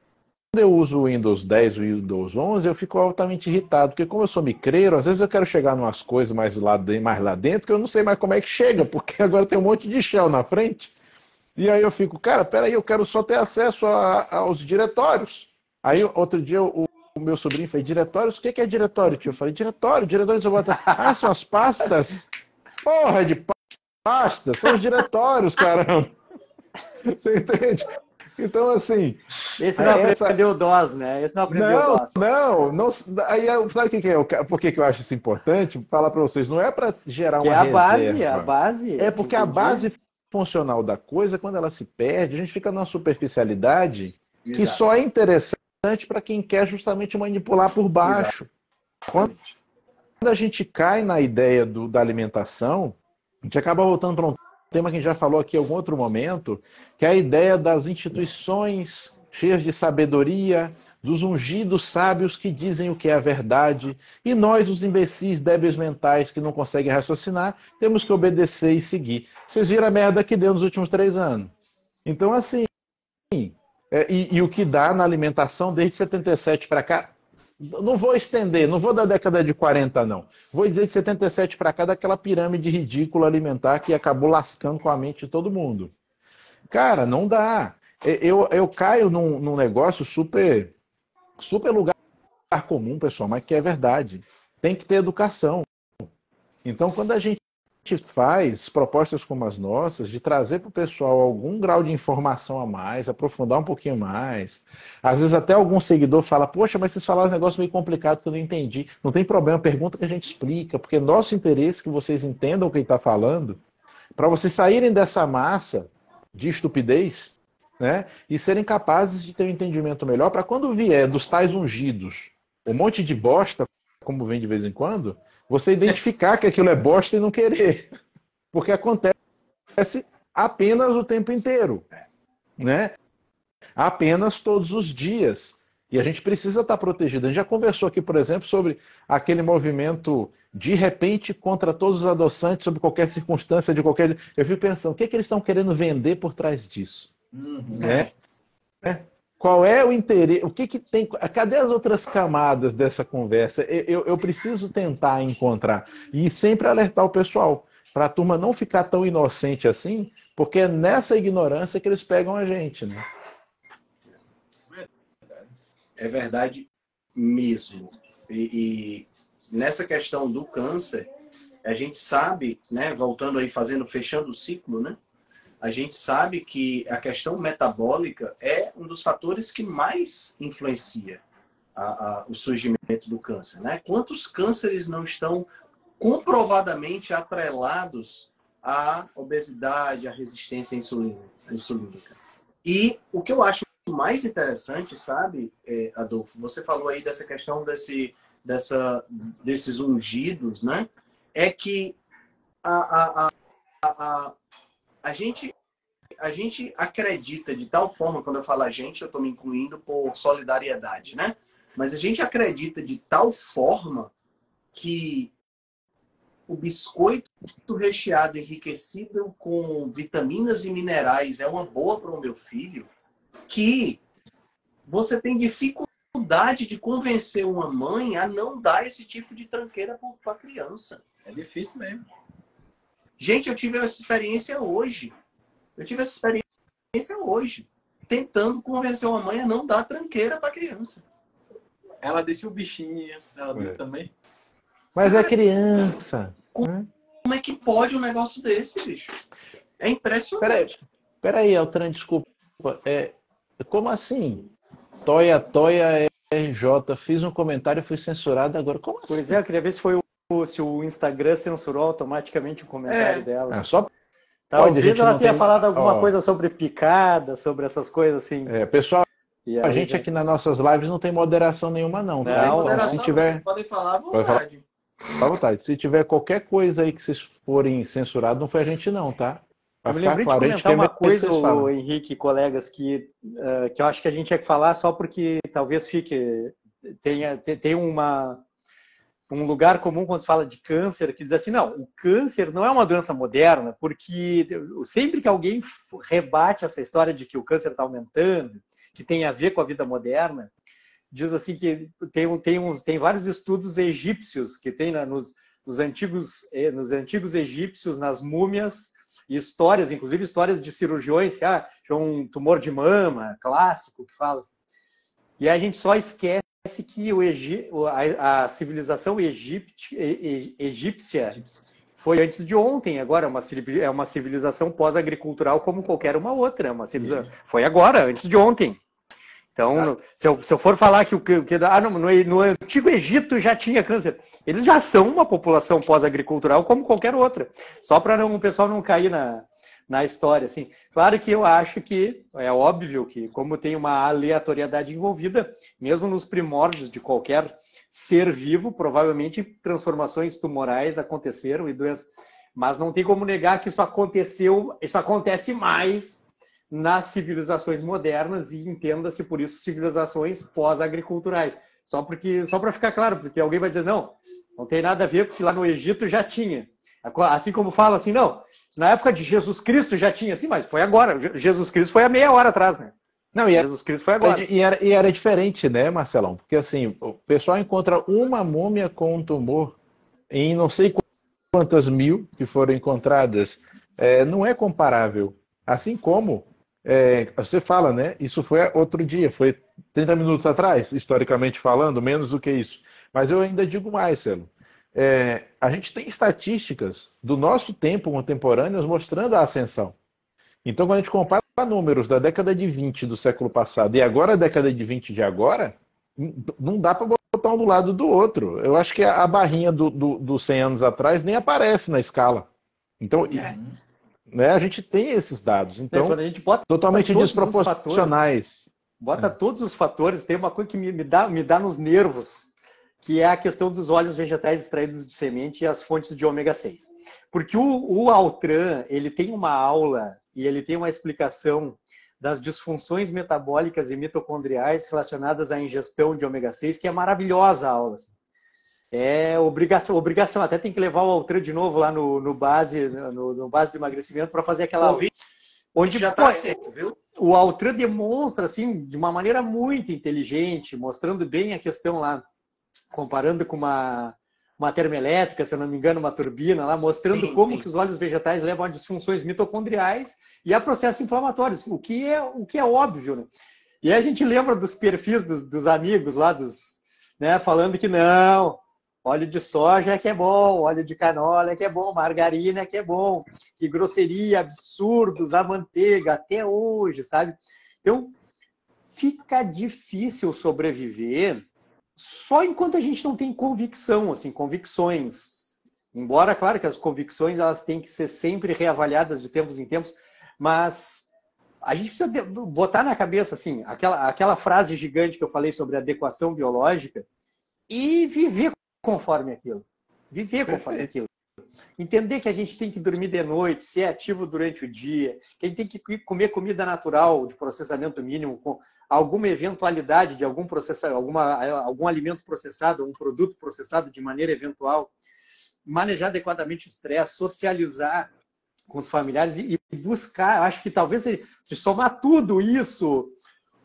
eu uso o Windows 10 e o Windows 11, eu fico altamente irritado, porque como eu sou micreiro, às vezes eu quero chegar em umas coisas mais lá, mais lá dentro que eu não sei mais como é que chega, porque agora tem um monte de shell na frente. E aí eu fico, cara, peraí, eu quero só ter acesso a, aos diretórios. Aí outro dia o, o meu sobrinho falou, diretórios? O que é diretório, tio? Eu falei, diretório, diretório você bota. Ah, são as pastas? Porra de pastas, são os diretórios, caramba. Você entende? Então, assim. Esse não essa... aprendeu DOS, né? Esse não aprendeu não, DOS. Não, não. Aí, sabe o que, que é? Por que, que eu acho isso importante? Falar para vocês, não é para gerar que uma. É a reserva. base, a base. É porque a base funcional da coisa, quando ela se perde, a gente fica numa superficialidade Exato. que só é interessante para quem quer justamente manipular por baixo. Quando a gente cai na ideia do, da alimentação, a gente acaba voltando para um tema que a gente já falou aqui em algum outro momento, que é a ideia das instituições cheias de sabedoria, dos ungidos sábios que dizem o que é a verdade, e nós, os imbecis débeis mentais que não conseguem raciocinar, temos que obedecer e seguir. Vocês viram a merda que deu nos últimos três anos. Então, assim, é, e, e, o que dá na alimentação desde 77 para cá, não vou estender, não vou da década de 40, não. Vou dizer de 77 para cá, daquela pirâmide ridícula alimentar que acabou lascando com a mente de todo mundo. Cara, não dá. Eu, eu caio num, num negócio super, super lugar comum, pessoal, mas que é verdade. Tem que ter educação. Então, quando a gente faz propostas como as nossas, de trazer para o pessoal algum grau de informação a mais, aprofundar um pouquinho mais. Às vezes até algum seguidor fala, poxa, mas vocês falaram um negócio meio complicado que eu não entendi. Não tem problema, pergunta que a gente explica, porque é nosso interesse que vocês entendam o que está falando, para vocês saírem dessa massa de estupidez, né? E serem capazes de ter um entendimento melhor para quando vier dos tais ungidos, um monte de bosta, como vem de vez em quando, você identificar que aquilo é bosta e não querer. Porque acontece apenas o tempo inteiro. Né? Apenas todos os dias. E a gente precisa estar protegido. A gente já conversou aqui, por exemplo, sobre aquele movimento de repente contra todos os adoçantes, sobre qualquer circunstância, de qualquer. Eu fico pensando, o que, é que eles estão querendo vender por trás disso? Uhum. É. é. Qual é o interesse? O que, que tem? Cadê as outras camadas dessa conversa? Eu, eu preciso tentar encontrar e sempre alertar o pessoal para a turma não ficar tão inocente assim, porque é nessa ignorância que eles pegam a gente, né? É verdade mesmo. E, e nessa questão do câncer, a gente sabe, né? Voltando aí, fazendo, fechando o ciclo, né? A gente sabe que a questão metabólica é um dos fatores que mais influencia a, a, o surgimento do câncer. Né? Quantos cânceres não estão comprovadamente atrelados à obesidade, à resistência insulínica? E o que eu acho mais interessante, sabe, é, Adolfo, você falou aí dessa questão desse, dessa, desses ungidos, né? É que a, a, a, a, a gente a gente acredita de tal forma, quando eu falo a gente, eu estou me incluindo por solidariedade, né? Mas a gente acredita de tal forma que o biscoito recheado enriquecido com vitaminas e minerais é uma boa para o meu filho, que você tem dificuldade de convencer uma mãe a não dar esse tipo de tranqueira para a criança. É difícil mesmo. Gente, eu tive essa experiência hoje. Eu tive essa experiência hoje, tentando convencer uma mãe a não dar tranqueira para a criança. Ela disse o bichinho, ela disse é. também. Mas é criança. Como, né? como, é que pode um negócio desse, bicho? É impressionante. Peraí, peraí Altran, desculpa. É, como assim? Toia, Toia, RJ, fiz um comentário e fui censurado agora. Como assim? Pois é, eu queria ver se foi o, se o Instagram censurou automaticamente o comentário é. dela. É, só Talvez Pode, ela tenha tem... falado alguma coisa sobre picada, sobre essas coisas assim. É, pessoal, a gente já... aqui nas nossas lives não tem moderação nenhuma, não. Tá? Não, tá? moderação, se tiver... vocês podem falar à vontade. À vontade. Se tiver qualquer coisa aí que vocês forem censurados, não foi a gente não, tá? Vai eu me lembrei claro. de comentar uma coisa, o Henrique e colegas, que, uh, que eu acho que a gente tinha que falar só porque talvez fique tenha, tenha uma, um lugar comum quando se fala de câncer, que diz assim, não, o câncer não é uma doença moderna, porque sempre que alguém rebate essa história de que o câncer está aumentando, que tem a ver com a vida moderna, diz assim que tem, tem, uns, tem vários estudos egípcios que tem nos, nos, antigos, eh, nos antigos egípcios, nas múmias, e histórias, inclusive histórias de cirurgiões que ah, um tumor de mama, clássico, que fala. E a gente só esquece que o Egi, a, a civilização egípcia, egípcia foi antes de ontem, agora é uma, é uma civilização pós-agricultural como qualquer uma outra. É uma civilização, foi agora, antes de ontem. Então, se eu, se eu, for falar que o que, ah, no, no, antigo Egito já tinha câncer, eles já são uma população pós-agricultural como qualquer outra. Só para o pessoal não cair na, na história. Assim. Claro que eu acho que é óbvio que, como tem uma aleatoriedade envolvida, mesmo nos primórdios de qualquer ser vivo, provavelmente transformações tumorais aconteceram e doenças. Mas não tem como negar que isso aconteceu, isso acontece mais nas civilizações modernas e entenda-se por isso civilizações pós-agriculturais. Só porque só para ficar claro, porque alguém vai dizer não, não tem nada a ver porque lá no Egito já tinha. Assim como fala assim, não, na época de Jesus Cristo já tinha assim, mas foi agora. Jesus Cristo foi há meia hora atrás, né? Não, e era, Jesus Cristo foi agora. E era, e era diferente, né, Marcelão? Porque assim, o pessoal encontra uma múmia com um tumor em não sei quantas mil que foram encontradas. É, não é comparável. Assim como é, você fala, né? Isso foi outro dia, foi 30 minutos atrás, historicamente falando, menos do que isso. Mas eu ainda digo mais, Celo é, a gente tem estatísticas do nosso tempo contemporâneas mostrando a ascensão. Então, quando a gente compara números da década de 20 do século passado e agora a década de 20 de agora, não dá para botar um do lado do outro. Eu acho que a barrinha dos do, do 100 anos atrás nem aparece na escala. Então, é. né, a gente tem esses dados. Então, é, totalmente desproporcionais. bota é. todos os fatores. Tem uma coisa que me, me, dá, me dá nos nervos que é a questão dos óleos vegetais extraídos de semente e as fontes de ômega 6. Porque o, o Altran, ele tem uma aula e ele tem uma explicação das disfunções metabólicas e mitocondriais relacionadas à ingestão de ômega 6, que é maravilhosa a aula. É obrigação, obrigação. Até tem que levar o Altran de novo lá no, no base, no, no, base do emagrecimento para fazer aquela. Ouvi. Onde já está certo, viu? O Altran demonstra assim de uma maneira muito inteligente, mostrando bem a questão lá comparando com uma, uma termoelétrica, se eu não me engano, uma turbina lá, mostrando sim, como sim. que os óleos vegetais levam a disfunções mitocondriais e a processos inflamatórios, o que é, o que é óbvio. Né? E a gente lembra dos perfis dos, dos amigos lá, dos, né, falando que não, óleo de soja é que é bom, óleo de canola é que é bom, margarina é que é bom, que grosseria, absurdos, a manteiga, até hoje, sabe? Então, fica difícil sobreviver só enquanto a gente não tem convicção, assim, convicções. Embora, claro, que as convicções elas têm que ser sempre reavaliadas de tempos em tempos, mas a gente precisa botar na cabeça assim aquela, aquela frase gigante que eu falei sobre adequação biológica e viver conforme aquilo. Viver conforme Perfeito. aquilo. Entender que a gente tem que dormir de noite, ser ativo durante o dia, que a gente tem que comer comida natural de processamento mínimo, com alguma eventualidade de algum processa, alguma, algum alimento processado, um produto processado de maneira eventual, manejar adequadamente o estresse, socializar com os familiares e, buscar, acho que talvez se somar tudo isso,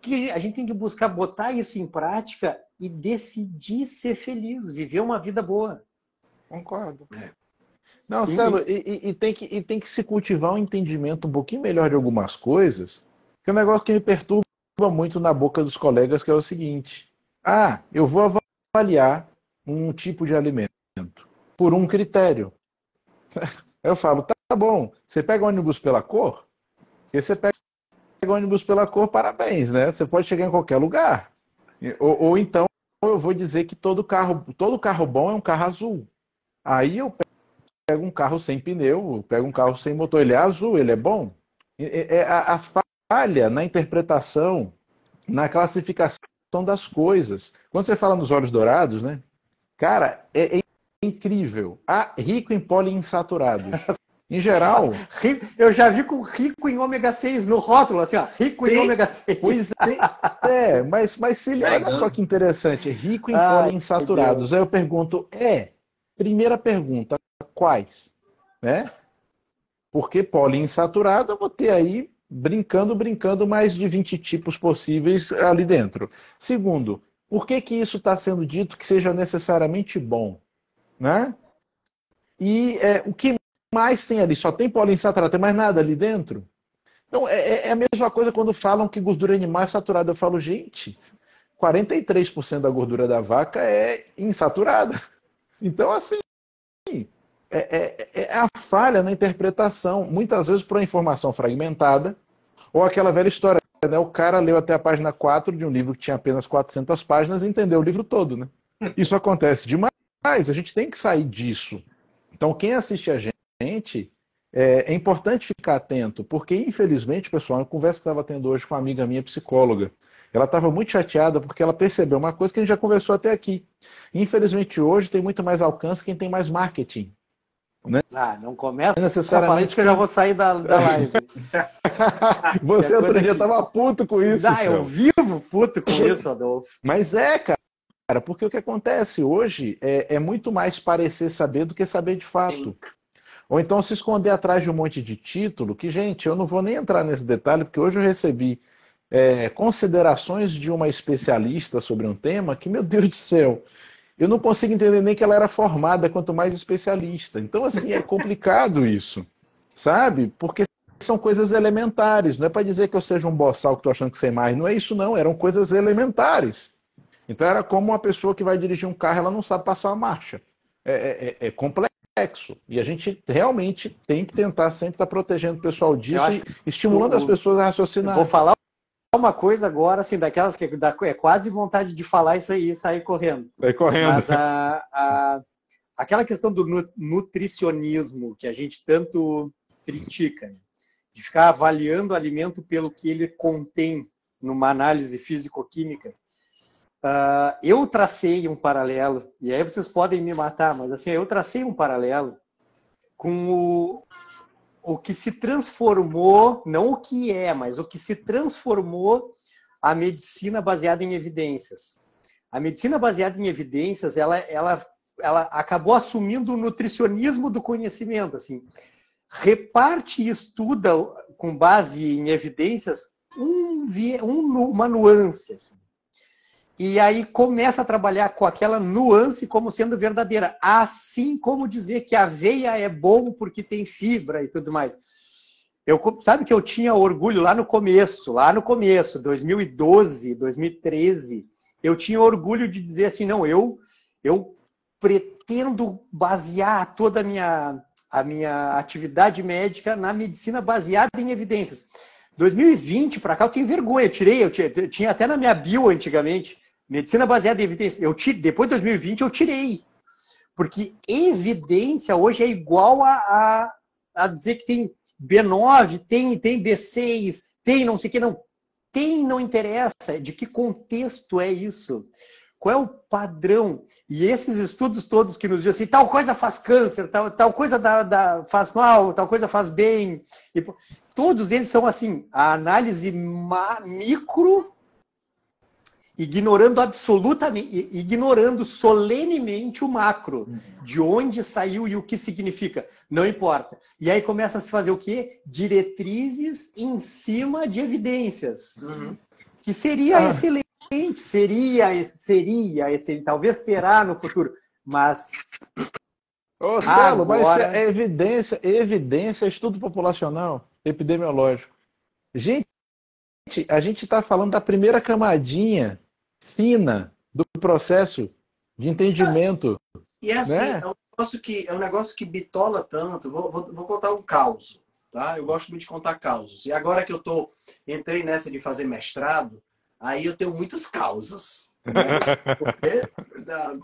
que a gente tem que buscar botar isso em prática e decidir ser feliz, viver uma vida boa. Concordo. É. Não, Celo, e, e, tem que, e tem que se cultivar um entendimento um pouquinho melhor de algumas coisas, que é um negócio que me perturba muito na boca dos colegas, que é o seguinte. Ah, eu vou avaliar um tipo de alimento por um critério. Eu falo, tá bom, você pega ônibus pela cor? E você pega ônibus pela cor, parabéns, né? Você pode chegar em qualquer lugar. Ou, ou então eu vou dizer que todo carro, todo carro bom é um carro azul. Aí eu pego um carro sem pneu, pego um carro sem motor, ele é azul, ele é bom. É a, a falha na interpretação, na classificação das coisas. Quando você fala nos olhos dourados, né? Cara, é, é incrível. Ah, rico em poliinsaturados. Em geral. Eu já vi com rico em ômega 6 no rótulo, assim, ó, rico em ômega 6. Pois é, é mas, mas se olha só que interessante, rico em Ai, poliinsaturados. Aí eu pergunto, é, primeira pergunta, quais? Né? Porque poliinsaturado eu vou ter aí, brincando, brincando, mais de 20 tipos possíveis ali dentro. Segundo, por que, que isso está sendo dito que seja necessariamente bom? Né? E é, o que mais tem ali? Só tem poliinsaturado, tem mais nada ali dentro? Então, é, é, é a mesma coisa quando falam que gordura animal é saturada. Eu falo, gente, 43% da gordura da vaca é insaturada. Então, assim, é, é, é, a falha na interpretação, muitas vezes por uma informação fragmentada, ou aquela velha história, né? o cara leu até a página 4 de um livro que tinha apenas 400 páginas e entendeu o livro todo. Né? Isso acontece demais, a gente tem que sair disso. Então, quem assiste a gente, gente, é, é, importante ficar atento, porque infelizmente, pessoal, a conversa que estava tendo hoje com uma amiga minha psicóloga, ela estava muito chateada porque ela percebeu uma coisa que a gente já conversou até aqui. Infelizmente, hoje tem muito mais alcance quem tem mais marketing. Né? Ah, não começa é necessariamente isso que eu já vou sair da, da live. Você outro dia estava puto com isso. Ah, eu vivo puto com isso, Adolfo. Mas é, cara, porque o que acontece hoje é, é muito mais parecer saber do que saber de fato. Sim. Ou então se esconder atrás de um monte de título, que, gente, eu não vou nem entrar nesse detalhe, porque hoje eu recebi é, considerações de uma especialista sobre um tema que, meu Deus do céu, eu não consigo entender nem que ela era formada, quanto mais especialista. Então, assim, é complicado isso, sabe? Porque são coisas elementares. Não é para dizer que eu seja um boçal que estou achando que sei mais. Não é isso, não. Eram coisas elementares. Então, era como uma pessoa que vai dirigir um carro, ela não sabe passar a marcha. É, é, é, é complexo. E a gente realmente tem que tentar sempre estar protegendo o pessoal disso e estimulando as pessoas a raciocinar. Vou falar uma coisa agora, assim, daquelas que dá, é quase vontade de falar isso aí e sair correndo. Sair correndo. Mas a, a, aquela questão do nutricionismo que a gente tanto critica, né? de ficar avaliando o alimento pelo que ele contém numa análise físico-química, Uh, eu tracei um paralelo, e aí vocês podem me matar, mas assim, eu tracei um paralelo com o, o que se transformou, não o que é, mas o que se transformou a medicina baseada em evidências. A medicina baseada em evidências, ela, ela, ela acabou assumindo o nutricionismo do conhecimento, assim. Reparte e estuda com base em evidências um, um, uma nuance, assim e aí começa a trabalhar com aquela nuance como sendo verdadeira, assim como dizer que a aveia é bom porque tem fibra e tudo mais. Eu sabe que eu tinha orgulho lá no começo, lá no começo, 2012, 2013, eu tinha orgulho de dizer assim, não, eu eu pretendo basear toda a minha a minha atividade médica na medicina baseada em evidências. 2020 para cá eu tenho vergonha, eu tirei, eu tinha, eu tinha até na minha bio antigamente, Medicina baseada em evidência. Eu tirei, depois de 2020 eu tirei. Porque evidência hoje é igual a, a, a dizer que tem B9, tem, tem B6, tem não sei o que, não. Tem, não interessa. De que contexto é isso? Qual é o padrão? E esses estudos todos que nos dizem assim, tal coisa faz câncer, tal, tal coisa dá, dá, faz mal, tal coisa faz bem. E, todos eles são assim, a análise micro, ignorando absolutamente, ignorando solenemente o macro, uhum. de onde saiu e o que significa. Não importa. E aí começa a se fazer o quê? Diretrizes em cima de evidências. Uhum. Que seria ah. excelente seria, seria, esse, talvez será no futuro, mas. Ô, Celo, agora... mas é evidência, evidência, estudo populacional, epidemiológico. Gente, a gente está falando da primeira camadinha fina do processo de entendimento. E é assim, né? é, um negócio que, é um negócio que bitola tanto. Vou, vou, vou contar um caos. Tá? Eu gosto muito de contar causos. E agora que eu tô, entrei nessa de fazer mestrado, aí eu tenho muitas causas. Né? Porque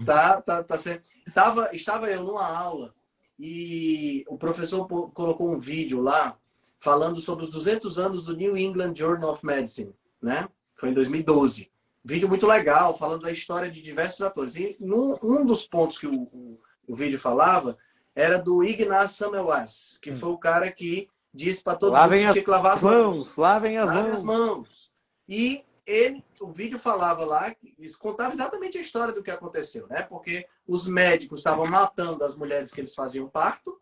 tá, tá, tá sempre... Tava, estava eu numa aula e o professor colocou um vídeo lá falando sobre os 200 anos do New England Journal of Medicine, né? Foi em 2012. Vídeo muito legal, falando da história de diversos atores. E num, um dos pontos que o, o, o vídeo falava era do Ignaz Semmelweis, que hum. foi o cara que disse para todo lavem mundo que tinha que lavar as mãos. mãos. Lavem as lavem mãos. as mãos. E ele, o vídeo falava lá, contava exatamente a história do que aconteceu, né? Porque os médicos estavam matando as mulheres que eles faziam parto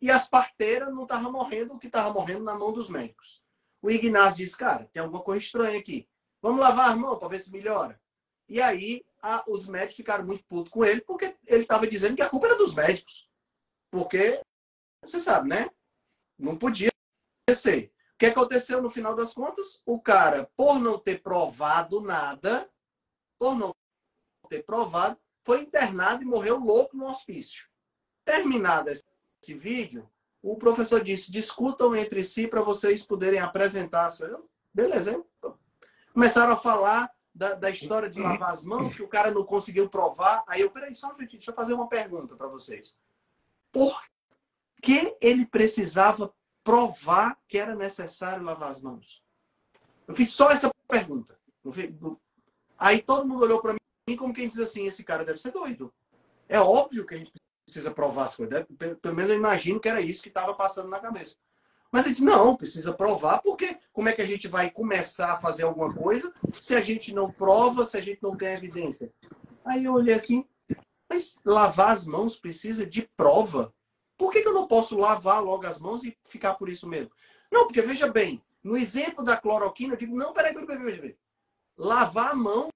e as parteiras não estavam morrendo, o que estava morrendo na mão dos médicos. O Ignazio disse, cara, tem alguma coisa estranha aqui. Vamos lavar para ver se melhora. E aí a, os médicos ficaram muito putos com ele, porque ele estava dizendo que a culpa era dos médicos. Porque, você sabe, né? Não podia ser. O que aconteceu no final das contas? O cara, por não ter provado nada, por não ter provado, foi internado e morreu louco no hospício. Terminado esse vídeo, o professor disse: discutam entre si para vocês poderem apresentar coisas. Beleza. Começaram a falar da, da, história de lavar as mãos, que o cara não conseguiu provar. Aí eu, peraí, só um deixa eu fazer uma pergunta para vocês. Por que ele precisava provar que era necessário lavar as mãos? Eu fiz só essa pergunta. Aí todo mundo olhou para mim como quem diz assim: esse cara deve ser doido. É óbvio que a gente precisa provar as coisas. Pelo menos eu imagino que era isso que estava passando na cabeça. Mas ele disse: não, precisa provar, porque como é que a gente vai começar a fazer alguma coisa se a gente não prova, se a gente não tem evidência? Aí eu olhei assim: mas lavar as mãos precisa de prova? Por que, que eu não posso lavar logo as mãos e ficar por isso mesmo? Não, porque veja bem, no exemplo da cloroquina, eu digo, não, peraí, peraí, peraí, peraí. Lavar a mão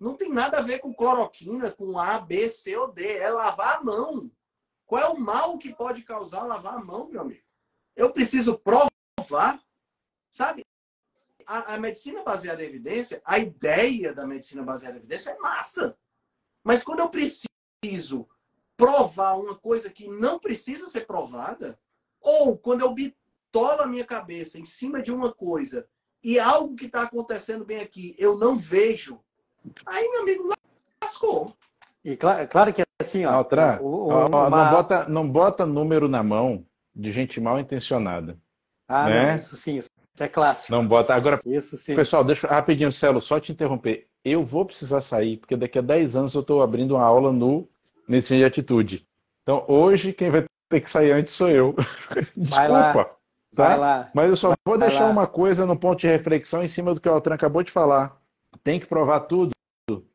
não tem nada a ver com cloroquina, com A, B, C ou D. É lavar a mão. Qual é o mal que pode causar lavar a mão, meu amigo? Eu preciso provar, sabe? A, a medicina baseada em evidência, a ideia da medicina baseada em evidência é massa. Mas quando eu preciso provar uma coisa que não precisa ser provada, ou quando eu bitolo a minha cabeça em cima de uma coisa e algo que está acontecendo bem aqui eu não vejo, aí, meu amigo, lascou. E claro, claro que é assim, ó. Altra, o, o, ó, uma... não, bota, não bota número na mão de gente mal intencionada. Ah, né? não, isso sim, isso é clássico. Não bota. Agora, isso sim. pessoal, deixa rapidinho, Celo, só te interromper. Eu vou precisar sair, porque daqui a 10 anos eu estou abrindo uma aula no medicina de atitude. Então, hoje, quem vai ter que sair antes sou eu. Desculpa. Vai tá? Mas eu só vai vou deixar lá. uma coisa no ponto de reflexão em cima do que o Altran acabou de falar. Tem que provar tudo?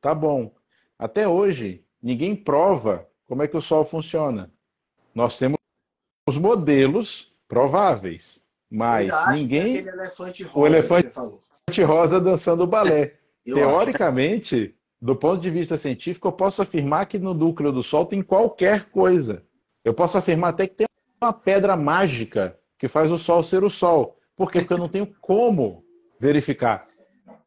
Tá bom. Até hoje, ninguém prova como é que o Sol funciona. Nós temos os modelos prováveis, mas ninguém. Elefante rosa o elefante rosa dançando balé. Teoricamente, do ponto de vista científico, eu posso afirmar que no núcleo do Sol tem qualquer coisa. Eu posso afirmar até que tem uma pedra mágica que faz o Sol ser o Sol. Por quê? Porque eu não tenho como verificar.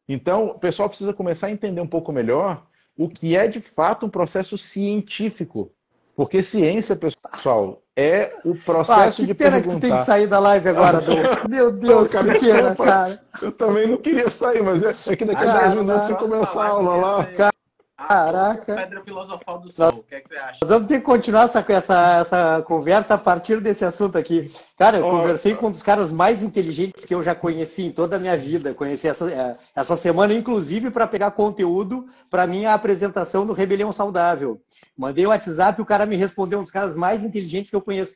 Então, o pessoal precisa começar a entender um pouco melhor o que é de fato um processo científico. Porque ciência, pessoal, é o processo ah, que de pena perguntar. que tu tem que sair da live agora, Meu Deus, cara, que pena, cara. Eu também não queria sair, mas é, é que daqui a 10 minutos você começa a aula lá. Cara, Caraca. Pedra filosofal do sol. O que, é que você acha? Nós vamos ter que continuar essa, essa, essa conversa a partir desse assunto aqui. Cara, eu oh, conversei com um dos caras mais inteligentes que eu já conheci em toda a minha vida. Conheci essa, é, essa semana, inclusive, para pegar conteúdo para minha apresentação do Rebelião Saudável. Mandei o WhatsApp e o cara me respondeu, um dos caras mais inteligentes que eu conheço.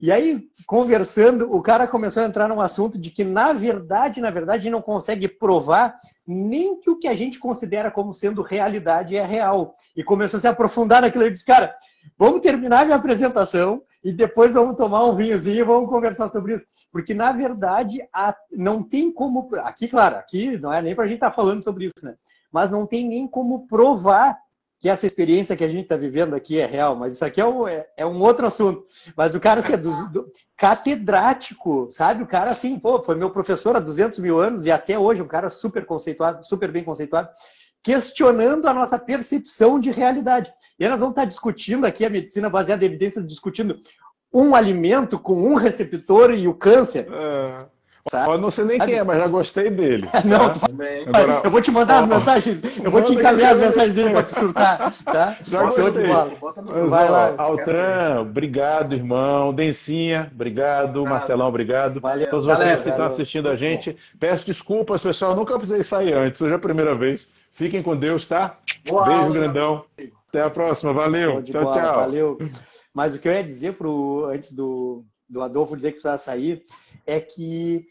E aí, conversando, o cara começou a entrar num assunto de que, na verdade, na verdade, não consegue provar nem que o que a gente considera como sendo realidade é real. E começou a se aprofundar naquilo. Eu disse, cara, vamos terminar minha apresentação e depois vamos tomar um vinhozinho e vamos conversar sobre isso. Porque, na verdade, não tem como. Aqui, claro, aqui não é nem para a gente estar tá falando sobre isso, né? Mas não tem nem como provar que essa experiência que a gente está vivendo aqui é real, mas isso aqui é um, é, é um outro assunto. Mas o cara assim, é do, do, catedrático, sabe? O cara assim, pô, foi meu professor há 200 mil anos e até hoje um cara super conceituado, super bem conceituado, questionando a nossa percepção de realidade. E nós vamos estar discutindo aqui a medicina baseada em evidências, discutindo um alimento com um receptor e o câncer. É. Sabe? Eu não sei nem quem é, mas já gostei dele. Não, tá? Agora, eu vou te mandar as mensagens, eu vou te encaminhar as mensagens dele para te surtar, tá? Já gostei. Mas, Vai ó, lá. Altran, obrigado, irmão. Dencinha, obrigado. Marcelão, obrigado. Valeu. Todos vocês que estão assistindo a gente. Peço desculpas, pessoal. Nunca precisei sair antes. Hoje é a primeira vez. Fiquem com Deus, tá? Boa Beijo aula, grandão. Até a próxima. Valeu. Tchau, bola, tchau. Valeu. Mas o que eu ia dizer pro, antes do, do Adolfo dizer que precisava sair é que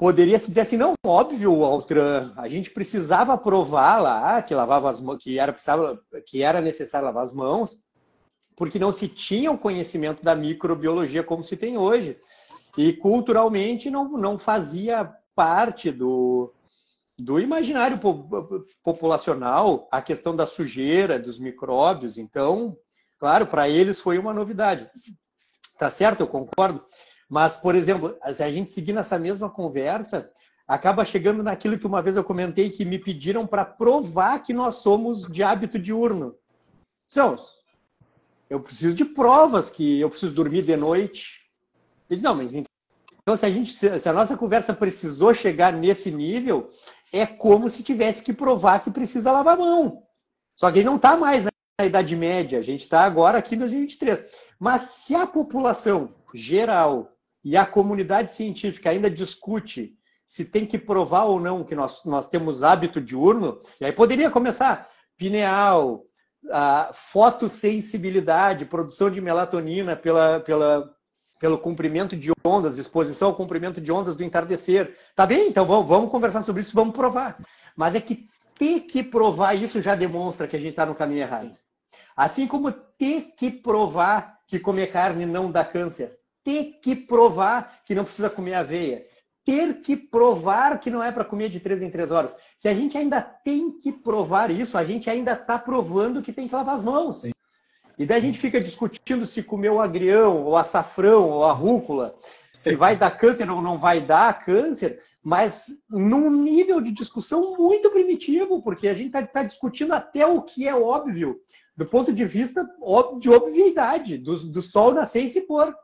poderia se dizer assim, não, óbvio, Altran, a gente precisava provar lá que lavava as mãos, que era, precisava, que era necessário lavar as mãos, porque não se tinha o conhecimento da microbiologia como se tem hoje. E culturalmente não, não fazia parte do, do imaginário populacional a questão da sujeira, dos micróbios. Então, claro, para eles foi uma novidade. Tá certo? Eu concordo. Mas, por exemplo, se a gente seguir nessa mesma conversa, acaba chegando naquilo que uma vez eu comentei que me pediram para provar que nós somos de hábito diurno. Sons, eu preciso de provas que eu preciso dormir de noite. Eles, não, mas então se a gente, se a nossa conversa precisou chegar nesse nível, é como se tivesse que provar que precisa lavar a mão. Só que não está mais na Idade Média, a gente está agora aqui em 2023. Mas se a população geral e a comunidade científica ainda discute se tem que provar ou não que nós, nós temos hábito diurno, e aí poderia começar pineal, a fotossensibilidade, produção de melatonina pela, pela, pelo comprimento de ondas, exposição ao comprimento de ondas do entardecer. Tá bem? Então vamos, vamos conversar sobre isso, vamos provar. Mas é que ter que provar isso já demonstra que a gente está no caminho errado. Assim como ter que provar que comer carne não dá câncer ter que provar que não precisa comer aveia, ter que provar que não é para comer de três em três horas. Se a gente ainda tem que provar isso, a gente ainda está provando que tem que lavar as mãos. Sim. E daí a gente fica discutindo se comer o agrião, ou açafrão, ou a rúcula, se vai dar câncer ou não vai dar câncer, mas num nível de discussão muito primitivo, porque a gente está tá discutindo até o que é óbvio, do ponto de vista de obviedade, do, do sol nascer e se pôr.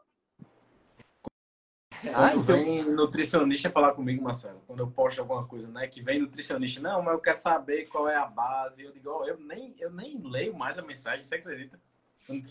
Ah, Quando então... vem nutricionista falar comigo, Marcelo, quando eu posto alguma coisa, né? Que vem nutricionista, não, mas eu quero saber qual é a base. Eu digo, oh, eu, nem, eu nem leio mais a mensagem, você acredita?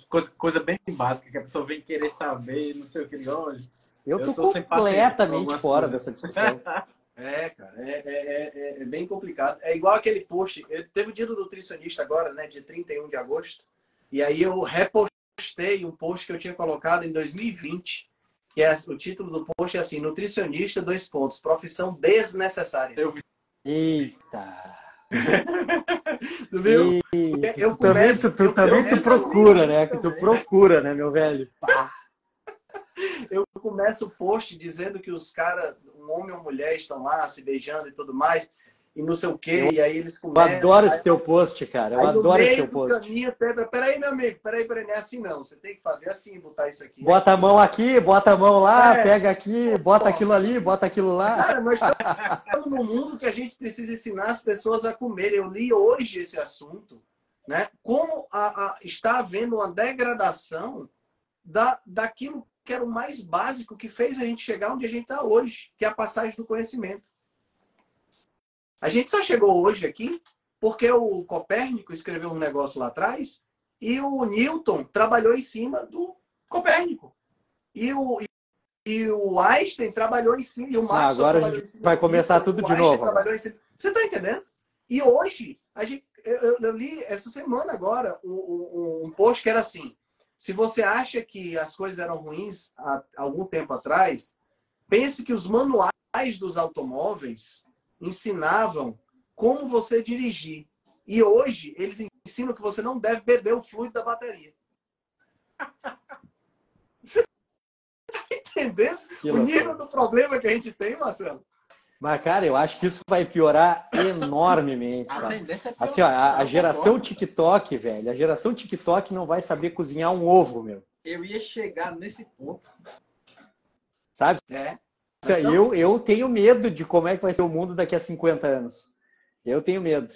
Coisa, coisa bem básica, que a pessoa vem querer saber, não sei o que ele olha. Eu, eu tô, tô completamente fora coisas. dessa discussão. É, cara, é, é, é, é, bem complicado. É igual aquele post. Eu, teve o dia do nutricionista agora, né? Dia 31 de agosto. E aí eu repostei um post que eu tinha colocado em 2020 que é o título do post é assim, nutricionista, dois pontos, profissão desnecessária. Eu vi. Eita! tu viu? Eu começo, tu, tu, também tu procura, né? Que tu procura, né, meu velho? Pá. Eu começo o post dizendo que os caras, um homem ou mulher, estão lá se beijando e tudo mais e não sei o quê, eu, e aí eles começam... Eu adoro esse teu post, cara, eu aí, adoro esse teu post. Caminho, peraí, meu amigo, peraí, peraí, não é assim não, você tem que fazer assim, botar isso aqui. Bota a mão aqui, bota a mão lá, é. pega aqui, bota aquilo ali, bota aquilo lá. Cara, nós estamos num mundo que a gente precisa ensinar as pessoas a comerem. Eu li hoje esse assunto, né? Como a, a, está havendo uma degradação da, daquilo que era o mais básico que fez a gente chegar onde a gente está hoje, que é a passagem do conhecimento. A gente só chegou hoje aqui Porque o Copérnico escreveu um negócio lá atrás e o Newton trabalhou em cima do Copérnico. E o, e o Einstein trabalhou em cima, e o Maxwell ah, agora trabalhou em cima. Vai começar tudo de novo. Você está entendendo? E hoje, a gente, eu, eu li essa semana agora um, um, um, post que era assim: se você acha que as coisas eram ruins há algum tempo atrás, pense que os manuais dos automóveis ensinavam como você dirigir. E hoje eles ensinam que você não deve beber o fluido da bateria. Você está entendendo o nível do problema que a gente tem, Marcelo? Mas, cara, eu acho que isso vai piorar enormemente. a é assim, ó, a, a geração TikTok, velho, a geração TikTok não vai saber cozinhar um ovo, meu. Eu ia chegar nesse ponto. Sabe? É. Então... Eu, eu tenho medo de como é que vai ser o mundo daqui a 50 anos. Eu tenho medo.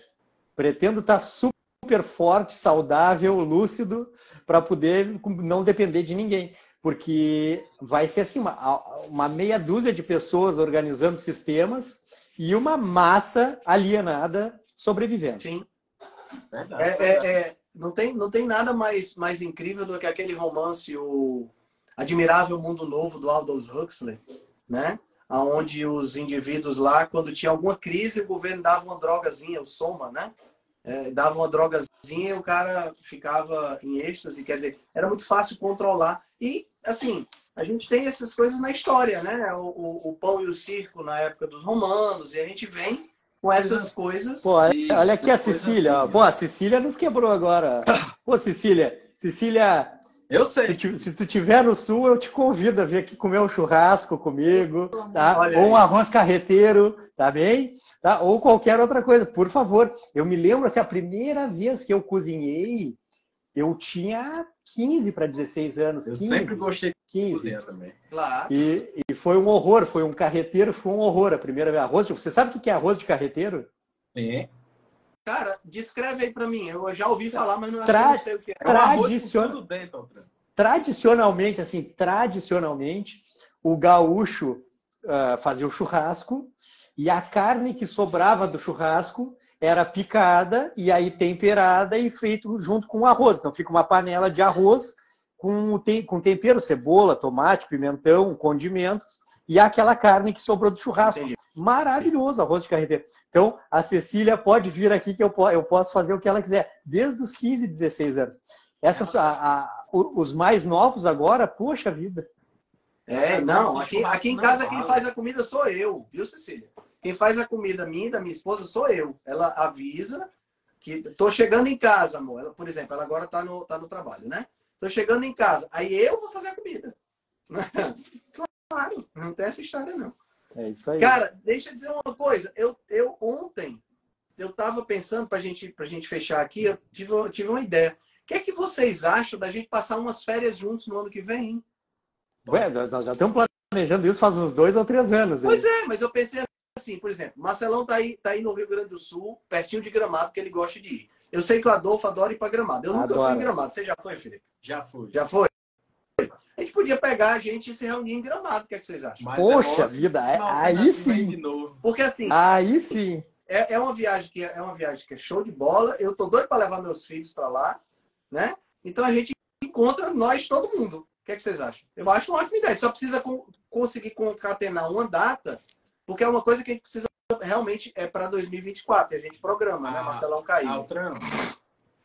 Pretendo estar super forte, saudável, lúcido, para poder não depender de ninguém porque vai ser assim, uma, uma meia dúzia de pessoas organizando sistemas e uma massa alienada sobrevivendo. Sim. É, é, é, não, tem, não tem nada mais, mais incrível do que aquele romance, o Admirável Mundo Novo, do Aldous Huxley, né? Onde os indivíduos lá, quando tinha alguma crise, o governo dava uma drogazinha, o Soma, né? É, dava uma drogazinha e o cara ficava em êxtase, quer dizer, era muito fácil controlar. E, assim, a gente tem essas coisas na história, né? O, o, o pão e o circo na época dos romanos, e a gente vem com essas coisas. Pô, olha aqui a Cecília. Pô, a Cecília nos quebrou agora. Pô, Cecília, Cecília. Eu sei. Se, se tu tiver no sul, eu te convido a vir aqui comer um churrasco comigo, tá? Ou um arroz carreteiro, tá bem? Tá? Ou qualquer outra coisa, por favor. Eu me lembro, assim, a primeira vez que eu cozinhei, eu tinha 15 para 16 anos. Eu 15, sempre gostei de 15. cozinhar também. Claro. E, e foi um horror, foi um carreteiro, foi um horror a primeira vez. Arroz, você sabe o que é arroz de carreteiro? Sim. Cara, descreve aí para mim. Eu já ouvi falar, mas não, Tra não sei o que é. é Tradicion... tradicionalmente, assim, tradicionalmente, o gaúcho uh, fazia o churrasco e a carne que sobrava do churrasco era picada e aí temperada e feito junto com o arroz. Então fica uma panela de arroz com, com tempero, cebola, tomate, pimentão, condimentos e aquela carne que sobrou do churrasco. Entendi. Maravilhoso arroz de carreteiro. Então a Cecília pode vir aqui que eu, eu posso fazer o que ela quiser, desde os 15, 16 anos. Essas, a, a, os mais novos agora, poxa vida. É, não, aqui, aqui em casa quem faz a comida sou eu, viu, Cecília? Quem faz a comida minha e da minha esposa sou eu. Ela avisa que tô chegando em casa, amor. Ela, por exemplo, ela agora tá no, tá no trabalho, né? Tô chegando em casa. Aí eu vou fazer a comida. claro, não tem essa história, não. É isso aí. Cara, deixa eu dizer uma coisa. Eu, eu ontem, eu tava pensando, pra gente, pra gente fechar aqui, eu tive, eu tive uma ideia. O que é que vocês acham da gente passar umas férias juntos no ano que vem, hein? Ué, nós já estamos planejando isso faz uns dois ou três anos. Pois é, mas eu pensei assim, por exemplo, Marcelão tá aí, tá aí no Rio Grande do Sul, pertinho de Gramado, que ele gosta de ir. Eu sei que o Adolfo adora ir para Gramado. Eu nunca fui em Gramado. Você já foi, Felipe? Já fui. Já foi? A gente podia pegar a gente e se reunir em Gramado. O que, é que vocês acham? Mas Poxa é vida, é, aí sim. Porque assim. Aí sim. É, é, uma viagem que é uma viagem que é show de bola. Eu tô doido para levar meus filhos para lá, né? Então a gente encontra nós todo mundo. O que, é que vocês acham? Eu acho uma ótima ideia. Só precisa conseguir concatenar uma data porque é uma coisa que a gente precisa realmente é para 2024. A gente programa, né? ah, né? Marcelão caiu. Altran,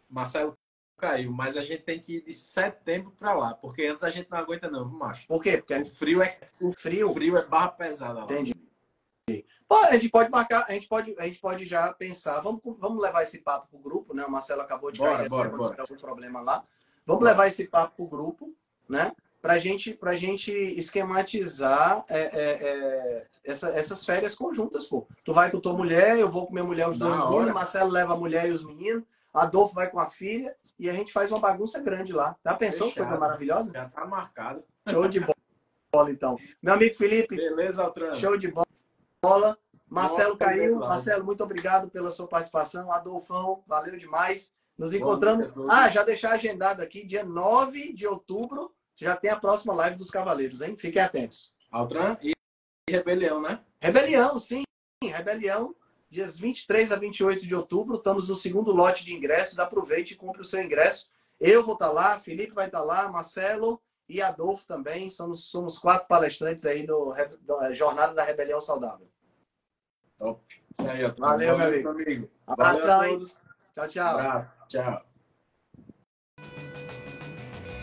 Marcelo caiu, mas a gente tem que ir de setembro para lá, porque antes a gente não aguenta não, macho. Por quê? Porque o frio é o frio, o frio é barra pesada lá. Entendi. Pô, a gente pode marcar, a gente pode, a gente pode já pensar, vamos, vamos levar esse papo pro grupo, né? O Marcelo acabou de bora, cair, bora, bora. algum problema lá. Vamos levar esse papo pro grupo, né? Para gente, a gente esquematizar é, é, é, essa, essas férias conjuntas, pô. Tu vai com tua mulher, eu vou com minha mulher, os dois meninos, Marcelo leva a mulher e os meninos, Adolfo vai com a filha e a gente faz uma bagunça grande lá. Já pensou? Fechado. Coisa maravilhosa? Já tá marcado. Show de bola, então. Meu amigo Felipe. Beleza, Altrano. Show de bola. Marcelo Boa, caiu. Marcelo, muito obrigado pela sua participação. Adolfão, valeu demais. Nos encontramos. ah, já deixar agendado aqui, dia 9 de outubro, já tem a próxima live dos Cavaleiros, hein? Fiquem atentos. Altran e Rebelião, né? Rebelião, sim. Rebelião. dias 23 a 28 de outubro. Estamos no segundo lote de ingressos. Aproveite e compre o seu ingresso. Eu vou estar lá, Felipe vai estar lá, Marcelo e Adolfo também. Somos, somos quatro palestrantes aí do, do é, Jornada da Rebelião Saudável. Top. Isso aí, Valeu, meu amigo. amigo. Abração, Valeu a todos. Tchau, tchau. Abraço. Tchau.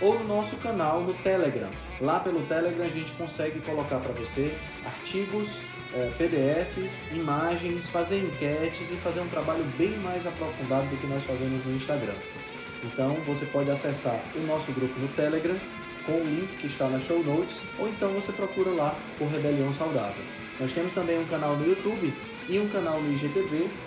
ou no nosso canal no Telegram. Lá pelo Telegram a gente consegue colocar para você artigos, é, PDFs, imagens, fazer enquetes e fazer um trabalho bem mais aprofundado do que nós fazemos no Instagram. Então você pode acessar o nosso grupo no Telegram com o link que está na show notes, ou então você procura lá por Rebelião Saudável. Nós temos também um canal no YouTube e um canal no IGTV,